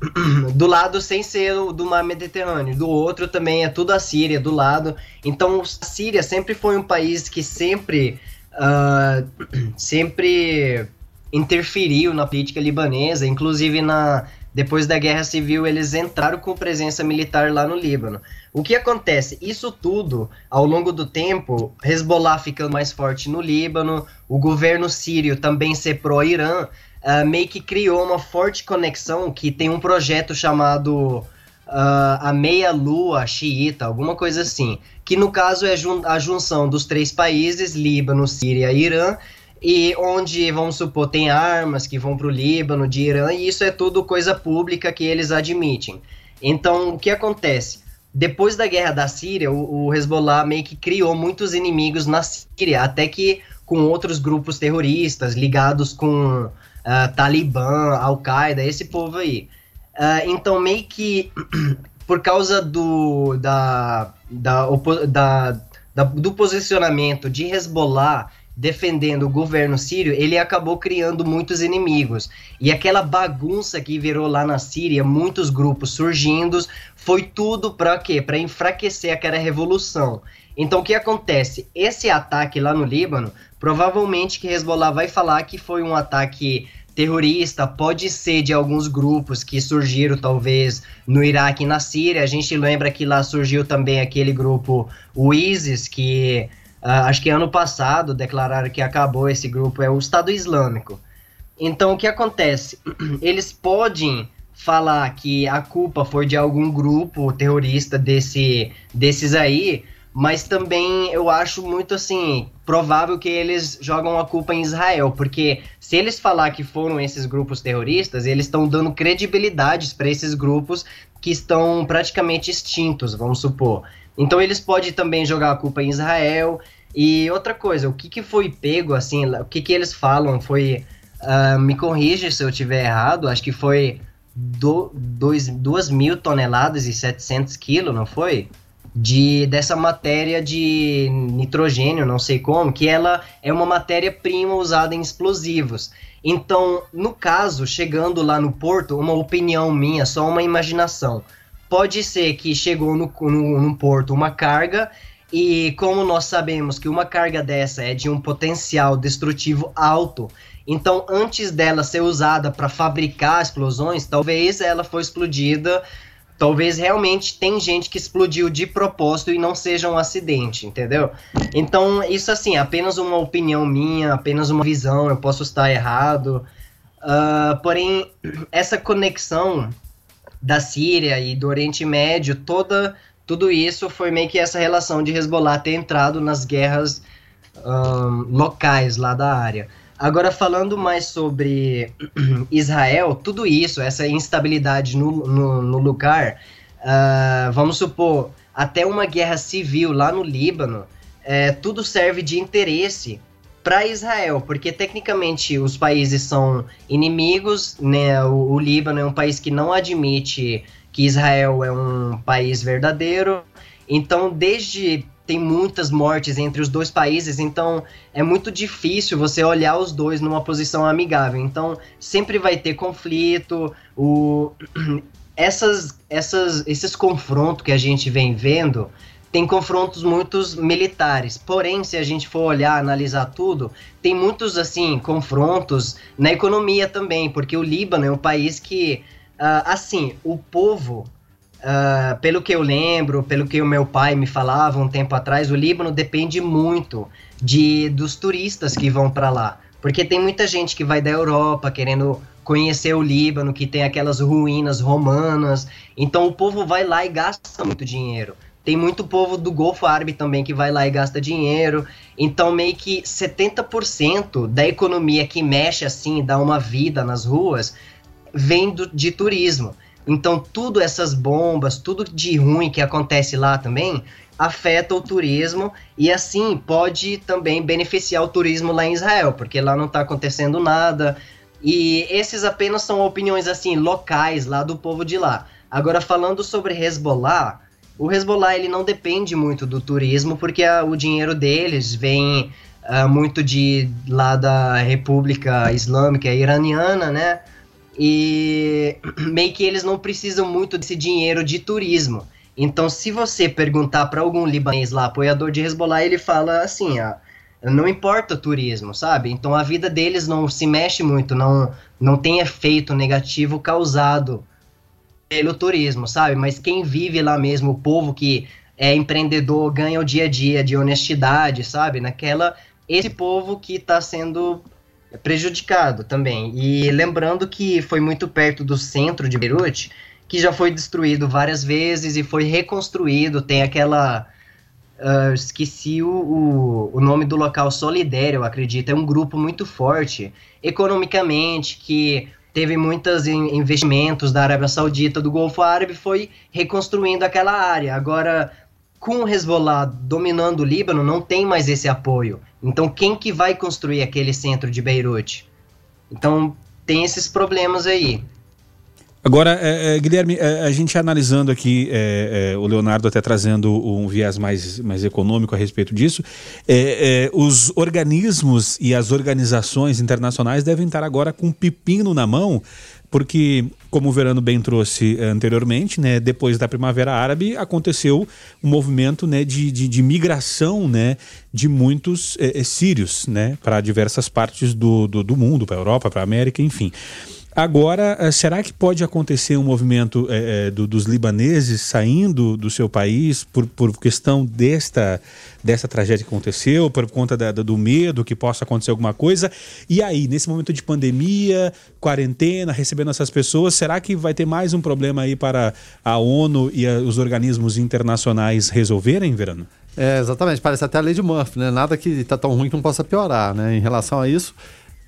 Do lado sem ser do mar Mediterrâneo, do outro também é tudo a Síria, do lado. Então, a Síria sempre foi um país que sempre, uh, sempre interferiu na política libanesa, inclusive na depois da guerra civil eles entraram com presença militar lá no Líbano. O que acontece? Isso tudo, ao longo do tempo, Hezbollah ficando mais forte no Líbano, o governo sírio também ser pró-Irã, uh, meio que criou uma forte conexão que tem um projeto chamado uh, a Meia Lua Xiita, alguma coisa assim, que no caso é jun a junção dos três países, Líbano, Síria e Irã, e onde, vamos supor, tem armas que vão para o Líbano, de Irã, e isso é tudo coisa pública que eles admitem. Então, o que acontece? Depois da guerra da Síria, o, o Hezbollah meio que criou muitos inimigos na Síria, até que com outros grupos terroristas ligados com uh, Talibã, Al-Qaeda, esse povo aí. Uh, então, meio que por causa do, da, da, da, da, do posicionamento de Hezbollah defendendo o governo sírio, ele acabou criando muitos inimigos. E aquela bagunça que virou lá na Síria, muitos grupos surgindo, foi tudo para quê? Para enfraquecer aquela revolução. Então o que acontece? Esse ataque lá no Líbano, provavelmente que Hezbollah vai falar que foi um ataque terrorista, pode ser de alguns grupos que surgiram talvez no Iraque e na Síria. A gente lembra que lá surgiu também aquele grupo, o ISIS, que acho que ano passado declararam que acabou esse grupo, é o Estado Islâmico. Então o que acontece? Eles podem falar que a culpa foi de algum grupo terrorista desse, desses aí, mas também eu acho muito assim provável que eles jogam a culpa em Israel, porque se eles falar que foram esses grupos terroristas, eles estão dando credibilidades para esses grupos que estão praticamente extintos, vamos supor. Então eles podem também jogar a culpa em Israel. E outra coisa, o que, que foi pego assim, o que, que eles falam foi, uh, me corrija se eu tiver errado, acho que foi 2 mil toneladas e 700 quilos, não foi? de dessa matéria de nitrogênio, não sei como, que ela é uma matéria-prima usada em explosivos. Então, no caso, chegando lá no porto, uma opinião minha, só uma imaginação. Pode ser que chegou no, no, no porto uma carga e como nós sabemos que uma carga dessa é de um potencial destrutivo alto, então antes dela ser usada para fabricar explosões, talvez ela foi explodida talvez realmente tem gente que explodiu de propósito e não seja um acidente, entendeu? Então, isso assim, apenas uma opinião minha, apenas uma visão, eu posso estar errado. Uh, porém, essa conexão da Síria e do Oriente Médio, toda, tudo isso foi meio que essa relação de Hezbollah ter entrado nas guerras um, locais lá da área. Agora, falando mais sobre Israel, tudo isso, essa instabilidade no, no, no lugar, uh, vamos supor, até uma guerra civil lá no Líbano, é, tudo serve de interesse para Israel, porque tecnicamente os países são inimigos, né? O, o, Líbano é um país que não admite que Israel é um país verdadeiro. Então, desde tem muitas mortes entre os dois países, então é muito difícil você olhar os dois numa posição amigável. Então sempre vai ter conflito, o essas, essas, esses confrontos que a gente vem vendo tem confrontos muitos militares. Porém, se a gente for olhar, analisar tudo, tem muitos assim confrontos na economia também, porque o Líbano é um país que, uh, assim, o povo, uh, pelo que eu lembro, pelo que o meu pai me falava um tempo atrás, o Líbano depende muito de dos turistas que vão para lá, porque tem muita gente que vai da Europa querendo conhecer o Líbano, que tem aquelas ruínas romanas. Então o povo vai lá e gasta muito dinheiro. Tem muito povo do Golfo Árabe também que vai lá e gasta dinheiro. Então, meio que 70% da economia que mexe assim, dá uma vida nas ruas, vem do, de turismo. Então, tudo essas bombas, tudo de ruim que acontece lá também, afeta o turismo e assim pode também beneficiar o turismo lá em Israel, porque lá não está acontecendo nada, e esses apenas são opiniões assim locais lá do povo de lá. Agora falando sobre Hezbollah, o Hezbollah ele não depende muito do turismo porque a, o dinheiro deles vem uh, muito de lá da República Islâmica Iraniana, né? E meio que eles não precisam muito desse dinheiro de turismo. Então, se você perguntar para algum libanês lá, apoiador de Hezbollah, ele fala assim: ah, não importa o turismo, sabe? Então a vida deles não se mexe muito, não, não tem efeito negativo causado pelo turismo, sabe? Mas quem vive lá mesmo, o povo que é empreendedor, ganha o dia a dia de honestidade, sabe? Naquela. Esse povo que está sendo prejudicado também. E lembrando que foi muito perto do centro de Beirute, que já foi destruído várias vezes e foi reconstruído, tem aquela Uh, esqueci o, o, o, nome do local, Solidério, eu acredito. É um grupo muito forte economicamente, que teve muitos investimentos da Arábia Saudita, do Golfo Árabe, foi reconstruindo aquela área. Agora, com o Hezbollah dominando o Líbano, não tem mais esse apoio. Então, quem que vai construir aquele centro de Beirute? Então, tem esses problemas aí. Agora, é, é, Guilherme, é, a gente analisando aqui, é, é, o Leonardo até trazendo um viés mais, mais econômico a respeito disso, é, os organismos e as organizações internacionais devem estar agora com um pepino na mão, porque, como o Verano bem trouxe anteriormente, né, depois da Primavera Árabe aconteceu um movimento né, de, de, de migração né, de muitos sírios né, para diversas partes do, do, do mundo, para a Europa, para a América, enfim. Agora, eh, será que pode acontecer um movimento é, do, dos libaneses saindo do seu país por, por questão desta, desta tragédia que aconteceu, por conta da, do medo que possa acontecer alguma coisa? E aí, nesse momento de pandemia, quarentena, recebendo essas pessoas, será que vai ter mais um problema aí para a ONU e a, os organismos internacionais resolverem, Verano? É, exatamente, parece até a lei de Murphy, né? Nada que está tão ruim que não possa piorar, né? Em relação a isso,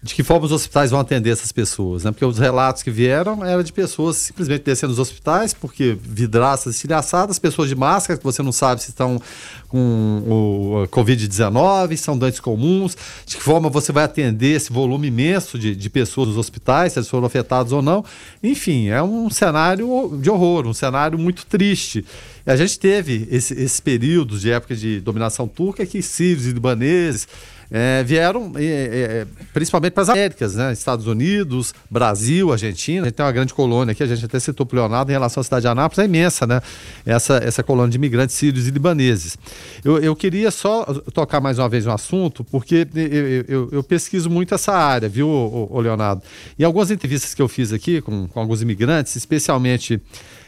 de que forma os hospitais vão atender essas pessoas, né? Porque os relatos que vieram eram de pessoas simplesmente descendo nos hospitais, porque vidraças estilhaçadas, pessoas de máscara, que você não sabe se estão com o Covid-19, são doentes comuns, de que forma você vai atender esse volume imenso de, de pessoas nos hospitais, se eles foram afetados ou não. Enfim, é um cenário de horror, um cenário muito triste. E a gente teve esse, esses períodos de época de dominação turca que sírios e libaneses é, vieram é, é, principalmente para as Américas, né? Estados Unidos, Brasil, Argentina. A gente tem uma grande colônia aqui, a gente até citou o Leonardo em relação à cidade de Anápolis, é imensa, né? Essa, essa colônia de imigrantes sírios e libaneses. Eu, eu queria só tocar mais uma vez no assunto, porque eu, eu, eu pesquiso muito essa área, viu, Leonardo? Em algumas entrevistas que eu fiz aqui com, com alguns imigrantes, especialmente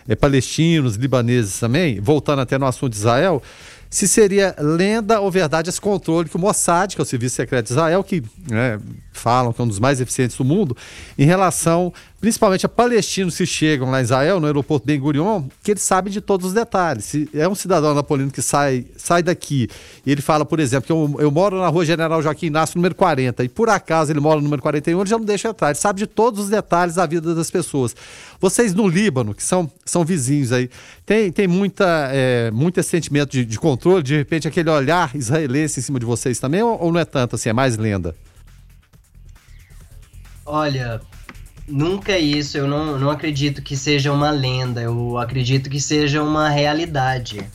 é, palestinos, libaneses também, voltando até no assunto de Israel, se seria lenda ou verdade esse controle que o Mossad, que é o Serviço Secreto de Israel, que né, falam que é um dos mais eficientes do mundo, em relação principalmente a palestinos que chegam lá em Israel, no aeroporto Ben Gurion, que ele sabe de todos os detalhes. Se é um cidadão napolino que sai, sai daqui e ele fala, por exemplo, que eu, eu moro na rua General Joaquim Inácio, número 40, e por acaso ele mora no número 41, ele já não deixa entrar. Ele sabe de todos os detalhes da vida das pessoas. Vocês no Líbano, que são, são vizinhos aí, tem, tem muita, é, muito esse sentimento de, de controle, de repente aquele olhar israelense em cima de vocês também, ou, ou não é tanto assim, é mais lenda? Olha, nunca é isso. Eu não, não acredito que seja uma lenda. Eu acredito que seja uma realidade.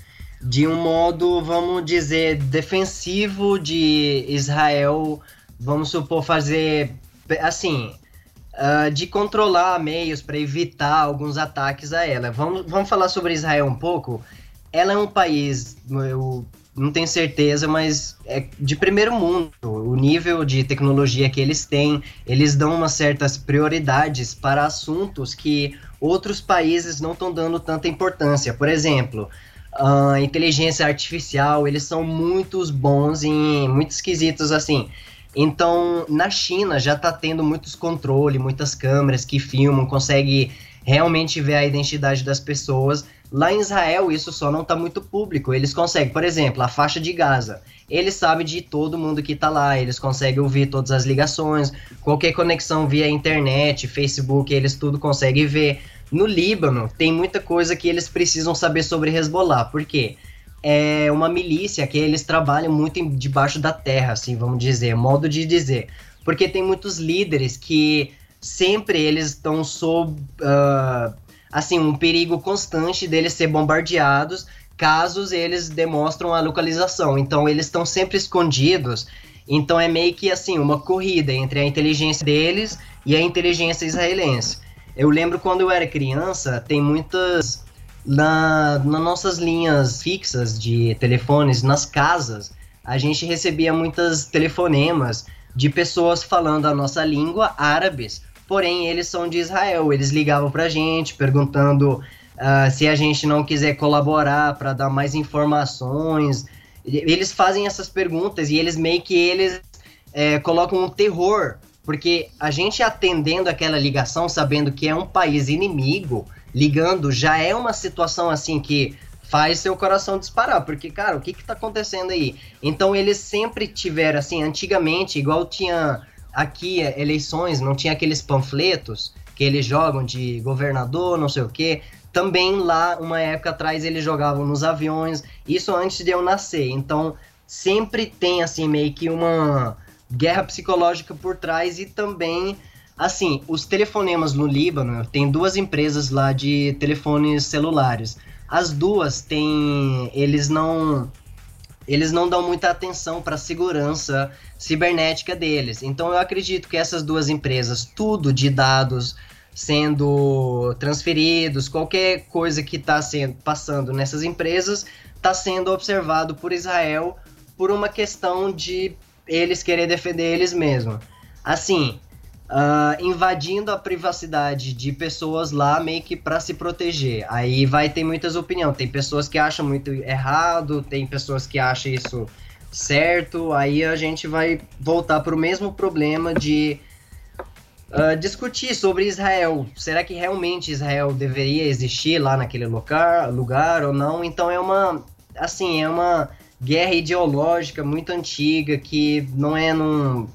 de um modo, vamos dizer, defensivo de Israel, vamos supor, fazer assim. Uh, de controlar meios para evitar alguns ataques a ela. Vamos, vamos falar sobre Israel um pouco. Ela é um país, eu não tenho certeza, mas é de primeiro mundo. O nível de tecnologia que eles têm, eles dão umas certas prioridades para assuntos que outros países não estão dando tanta importância. Por exemplo, a inteligência artificial, eles são muitos bons em muitos quesitos assim. Então, na China já está tendo muitos controles, muitas câmeras que filmam, consegue realmente ver a identidade das pessoas. Lá em Israel, isso só não está muito público. Eles conseguem, por exemplo, a faixa de Gaza. Eles sabem de todo mundo que está lá, eles conseguem ouvir todas as ligações, qualquer conexão via internet, Facebook, eles tudo conseguem ver. No Líbano, tem muita coisa que eles precisam saber sobre Hezbollah. Por quê? É uma milícia que eles trabalham muito em, debaixo da terra, assim, vamos dizer, modo de dizer. Porque tem muitos líderes que sempre eles estão sob uh, assim um perigo constante deles ser bombardeados caso eles demonstram a localização. Então eles estão sempre escondidos. Então é meio que assim uma corrida entre a inteligência deles e a inteligência israelense. Eu lembro quando eu era criança, tem muitas na, nas nossas linhas fixas de telefones nas casas, a gente recebia muitas telefonemas de pessoas falando a nossa língua árabes porém eles são de Israel. Eles ligavam pra gente perguntando uh, se a gente não quiser colaborar para dar mais informações. Eles fazem essas perguntas e eles meio que eles é, colocam um terror, porque a gente atendendo aquela ligação, sabendo que é um país inimigo, ligando, já é uma situação assim que faz seu coração disparar, porque, cara, o que que tá acontecendo aí? Então eles sempre tiveram, assim, antigamente, igual tinha aqui é, eleições, não tinha aqueles panfletos que eles jogam de governador, não sei o quê. Também lá, uma época atrás, eles jogavam nos aviões, isso antes de eu nascer. Então, sempre tem, assim, meio que uma guerra psicológica por trás e também, assim, os telefonemas no Líbano, tem duas empresas lá de telefones celulares. As duas têm, eles não eles não dão muita atenção para a segurança cibernética deles. Então eu acredito que essas duas empresas, tudo de dados sendo transferidos, qualquer coisa que está sendo passando nessas empresas, está sendo observado por Israel por uma questão de eles querer defender eles mesmos. Assim, uh, invadindo a privacidade de pessoas lá meio que para se proteger. Aí vai ter muitas opiniões. Tem pessoas que acham muito errado, tem pessoas que acham isso certo. Aí a gente vai voltar para o mesmo problema de uh, discutir sobre Israel. Será que realmente Israel deveria existir lá naquele lugar, lugar ou não? Então é uma, assim, é uma guerra ideológica muito antiga que não é num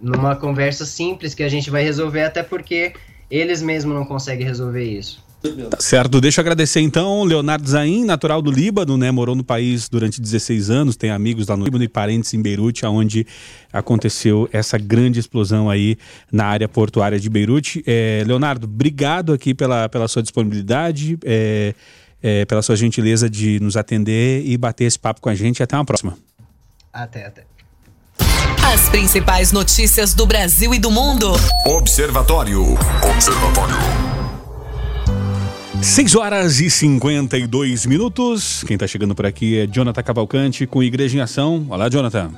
numa conversa simples que a gente vai resolver, até porque eles mesmos não conseguem resolver isso. Tá certo, deixa eu agradecer então Leonardo Zain, natural do Líbano, né? Morou no país durante 16 anos, tem amigos lá no Líbano e parentes em Beirute, onde aconteceu essa grande explosão aí na área portuária de Beirute. É, Leonardo, obrigado aqui pela, pela sua disponibilidade, é, é, pela sua gentileza de nos atender e bater esse papo com a gente. Até uma próxima. Até, até. As principais notícias do Brasil e do mundo. Observatório. Observatório. 6 horas e 52 minutos. Quem está chegando por aqui é Jonathan Cavalcante com Igreja em Ação. Olá, Jonathan.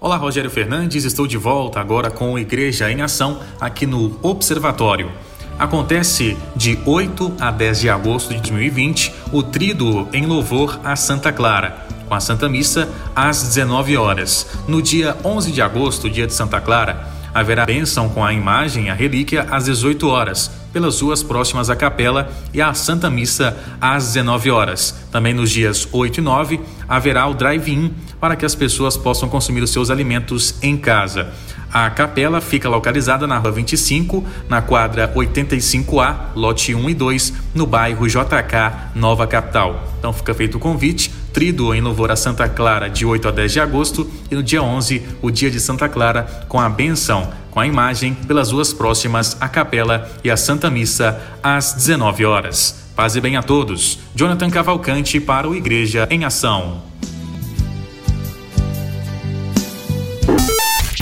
Olá, Rogério Fernandes. Estou de volta agora com Igreja em Ação aqui no Observatório. Acontece de 8 a 10 de agosto de 2020 o Tríduo em louvor a Santa Clara com a Santa Missa às 19 horas. No dia 11 de agosto, dia de Santa Clara, haverá bênção com a imagem e a relíquia às 18 horas, pelas ruas próximas à capela e a Santa Missa às 19 horas. Também nos dias 8 e 9 haverá o drive-in para que as pessoas possam consumir os seus alimentos em casa. A capela fica localizada na Rua 25, na quadra 85A, lote 1 e 2, no bairro JK, Nova Capital. Então fica feito o convite, trido em louvor a Santa Clara de 8 a 10 de agosto e no dia 11, o dia de Santa Clara, com a benção, com a imagem pelas ruas próximas à capela e a Santa Missa às 19 horas. Paz e bem a todos. Jonathan Cavalcante para o Igreja em Ação.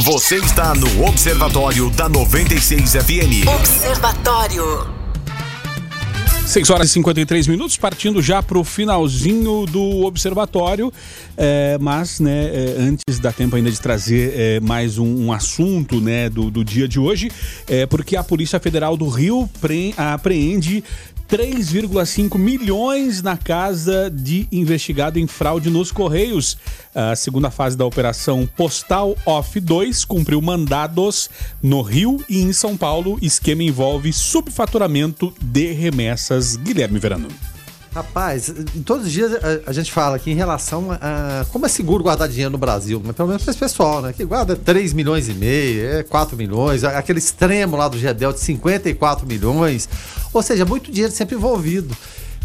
Você está no Observatório da 96 FM. Observatório. 6 horas e 53 minutos, partindo já para o finalzinho do observatório. É, mas, né, é, antes dá tempo ainda de trazer é, mais um, um, assunto né, do, do dia de hoje, é porque a Polícia Federal do Rio pre, apreende 3,5 milhões na casa de investigado em fraude nos Correios. A segunda fase da operação Postal Off 2 cumpriu mandados no Rio e em São Paulo. Esquema envolve subfaturamento de remessas. Guilherme Verano. Rapaz, todos os dias a, a, gente fala aqui em relação a, como é seguro guardar dinheiro no Brasil, mas pelo menos para esse pessoal, né? Que guarda 3 milhões e meio, é 4 milhões, aquele extremo lá do GEDEL de 54 milhões, ou seja, muito dinheiro sempre envolvido.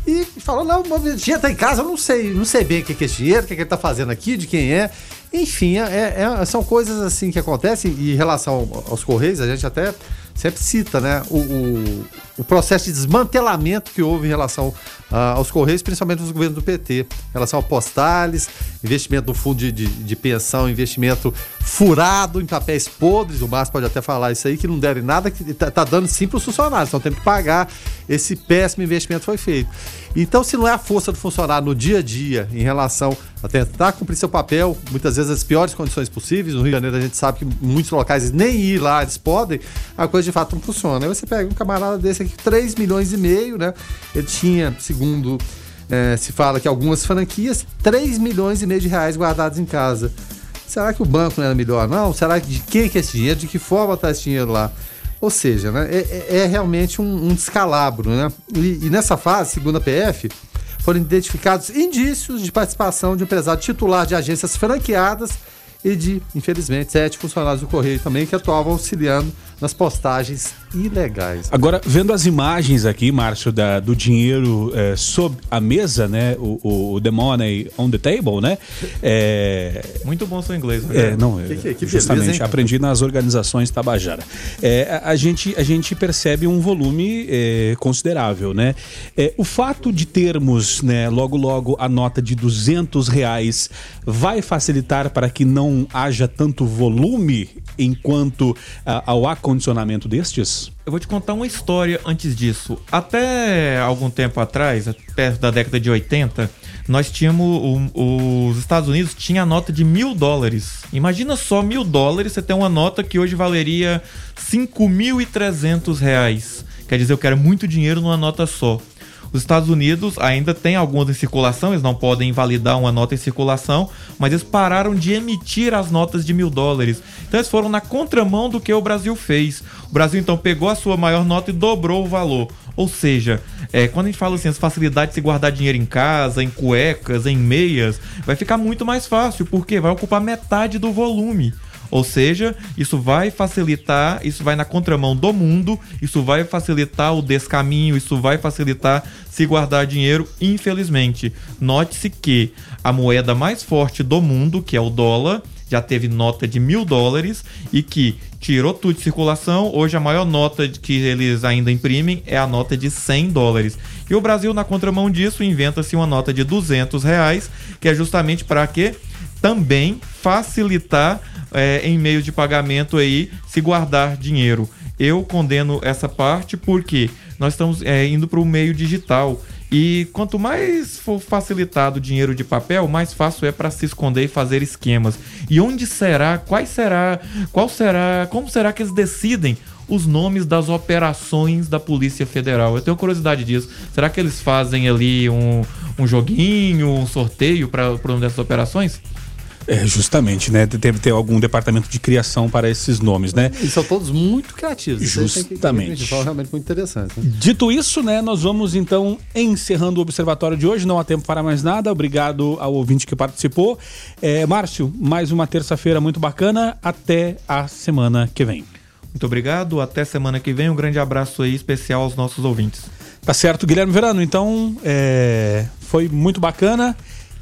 E falou, não, o dinheiro tá em casa, eu não sei, não sei bem o que é esse dinheiro, o que, é que ele tá fazendo aqui, de quem é. Enfim, é, é, são coisas assim que acontecem e em relação aos Correios, a gente até sempre cita né, o, o, o, processo de desmantelamento que houve em relação uh, aos Correios, principalmente nos governos do PT, em relação a postales, investimento no fundo de, de, de, pensão, investimento furado em papéis podres, o Márcio pode até falar isso aí, que não deve nada, que está tá dando sim para os funcionários, então tem que pagar, esse péssimo investimento foi feito. Então, se não é a força do funcionário no dia a dia em relação a tentar cumprir seu papel, muitas vezes as piores condições possíveis, no Rio de Janeiro a gente sabe que muitos locais nem ir lá eles podem, a coisa de fato não funciona. Aí você pega um camarada desse aqui, 3 milhões e meio, né? Ele tinha, segundo é, se fala que algumas franquias, 3 milhões e meio de reais guardados em casa. Será que o banco não era melhor, não? Será que de quem que é esse dinheiro? De que forma está esse dinheiro lá? Ou seja, né, é, é, é realmente um, um, descalabro. Né? E, e, nessa fase, segundo a PF, foram identificados indícios de participação de um empresário titular de agências franqueadas e de, infelizmente, sete funcionários do Correio também que atuavam auxiliando nas postagens ilegais. Agora, vendo as imagens aqui, Márcio, da, do dinheiro é, sob a mesa, né? O, o, o, The Money on the Table, né? É... Muito bom seu inglês. Né? É, não, que, que, que justamente, beleza, aprendi nas organizações Tabajara. É, a, a, gente, a gente percebe um volume é, considerável, né? É, o fato de termos, né, logo logo, a nota de 200 reais vai facilitar para que não haja tanto volume enquanto ao acondicionamento destes? Eu vou te contar uma história antes disso. Até algum tempo atrás, perto da década de 80, nós tínhamos. O, os Estados Unidos tinha a nota de mil dólares. Imagina só mil dólares, você tem uma nota que hoje valeria 5.300 reais. Quer dizer, eu quero muito dinheiro numa nota só. Os Estados Unidos ainda tem algumas em circulação, eles não podem invalidar uma nota em circulação, mas eles pararam de emitir as notas de mil dólares. Então eles foram na contramão do que o Brasil fez. O Brasil então pegou a sua maior nota e dobrou o valor. Ou seja, é, quando a gente fala assim, as facilidades de se guardar dinheiro em casa, em cuecas, em meias, vai ficar muito mais fácil, porque vai ocupar metade do volume. Ou seja, isso vai facilitar, isso vai na contramão do mundo, isso vai facilitar o descaminho, isso vai facilitar se guardar dinheiro, infelizmente. Note-se que a moeda mais forte do mundo, que é o dólar, já teve nota de mil dólares e que tirou tudo de circulação. Hoje a maior nota que eles ainda imprimem é a nota de 100 dólares. E o Brasil, na contramão disso, inventa-se uma nota de 200 reais, que é justamente para quê? Também facilitar é, em meio de pagamento aí se guardar dinheiro. Eu condeno essa parte porque nós estamos é, indo para o meio digital. E quanto mais for facilitado o dinheiro de papel, mais fácil é para se esconder e fazer esquemas. E onde será? Quais será? Qual será? Como será que eles decidem os nomes das operações da Polícia Federal? Eu tenho curiosidade disso. Será que eles fazem ali um, um joguinho, um sorteio para o dessas operações? É, justamente, né? Deve ter algum departamento de criação para esses nomes, né? E são todos muito criativos. Justamente. É realmente muito interessante. Né? Dito isso, né, nós vamos então encerrando o observatório de hoje. Não há tempo para mais nada. Obrigado ao ouvinte que participou. É, Márcio, mais uma terça-feira muito bacana. Até a semana que vem. Muito obrigado. Até semana que vem. Um grande abraço aí especial aos nossos ouvintes. Tá certo, Guilherme Verano. Então, é, foi muito bacana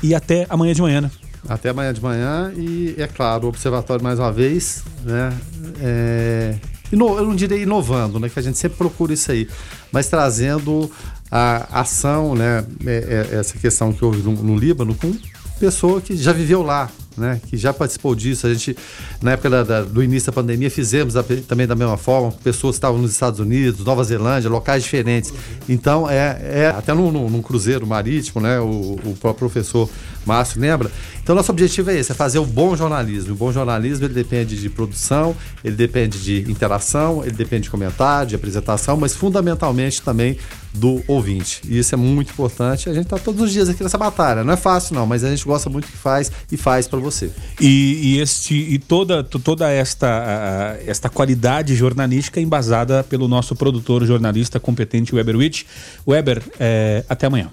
e até amanhã de manhã. Né? Até amanhã de manhã e, é claro, o Observatório mais uma vez, né? É, ino, eu não direi inovando, né? Que a gente sempre procura isso aí, mas trazendo a ação, né? É, é, essa questão que houve no, no Líbano com pessoa que já viveu lá, né, que já participou disso. A gente, na época da, da, do início da pandemia, fizemos a, também da mesma forma, pessoas que estavam nos Estados Unidos, Nova Zelândia, locais diferentes. Então, é, é até num, num cruzeiro marítimo, né, o, o próprio professor Márcio lembra? Então, nosso objetivo é esse, é fazer o bom jornalismo. O bom jornalismo, ele depende de produção, ele depende de interação, ele depende de comentário, de apresentação, mas fundamentalmente também do ouvinte. E isso é muito importante. A gente está todos os dias aqui nessa batalha. Não é fácil, não, mas a gente gosta muito do que faz e faz você. E, e, este, e toda, toda esta, esta qualidade jornalística embasada pelo nosso produtor jornalista competente, Weber Witt. Weber, é, até amanhã.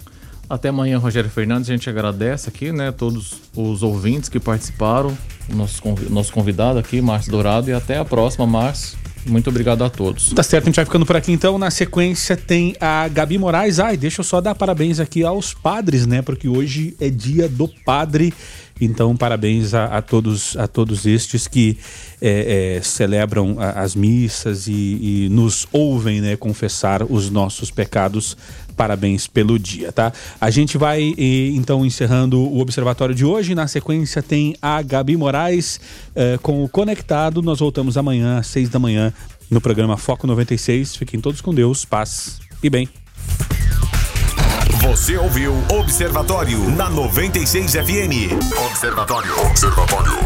Até amanhã, Rogério Fernandes. A gente agradece aqui, né, todos os ouvintes que participaram, nosso, nosso convidado aqui, Márcio Dourado, e até a próxima, Márcio. Muito obrigado a todos. Tá certo, a gente vai ficando por aqui então. Na sequência tem a Gabi Moraes. Ai, deixa eu só dar parabéns aqui aos padres, né? Porque hoje é dia do padre. Então, parabéns a, a todos a todos estes que é, é, celebram a, as missas e, e, nos ouvem né, confessar os nossos pecados. Parabéns pelo dia, tá? A gente vai então encerrando o observatório de hoje. Na sequência tem a Gabi Moraes é, com o Conectado. Nós voltamos amanhã às seis da manhã no programa Foco 96. Fiquem todos com Deus, paz e bem. Você ouviu Observatório na 96 FM. Observatório. Observatório.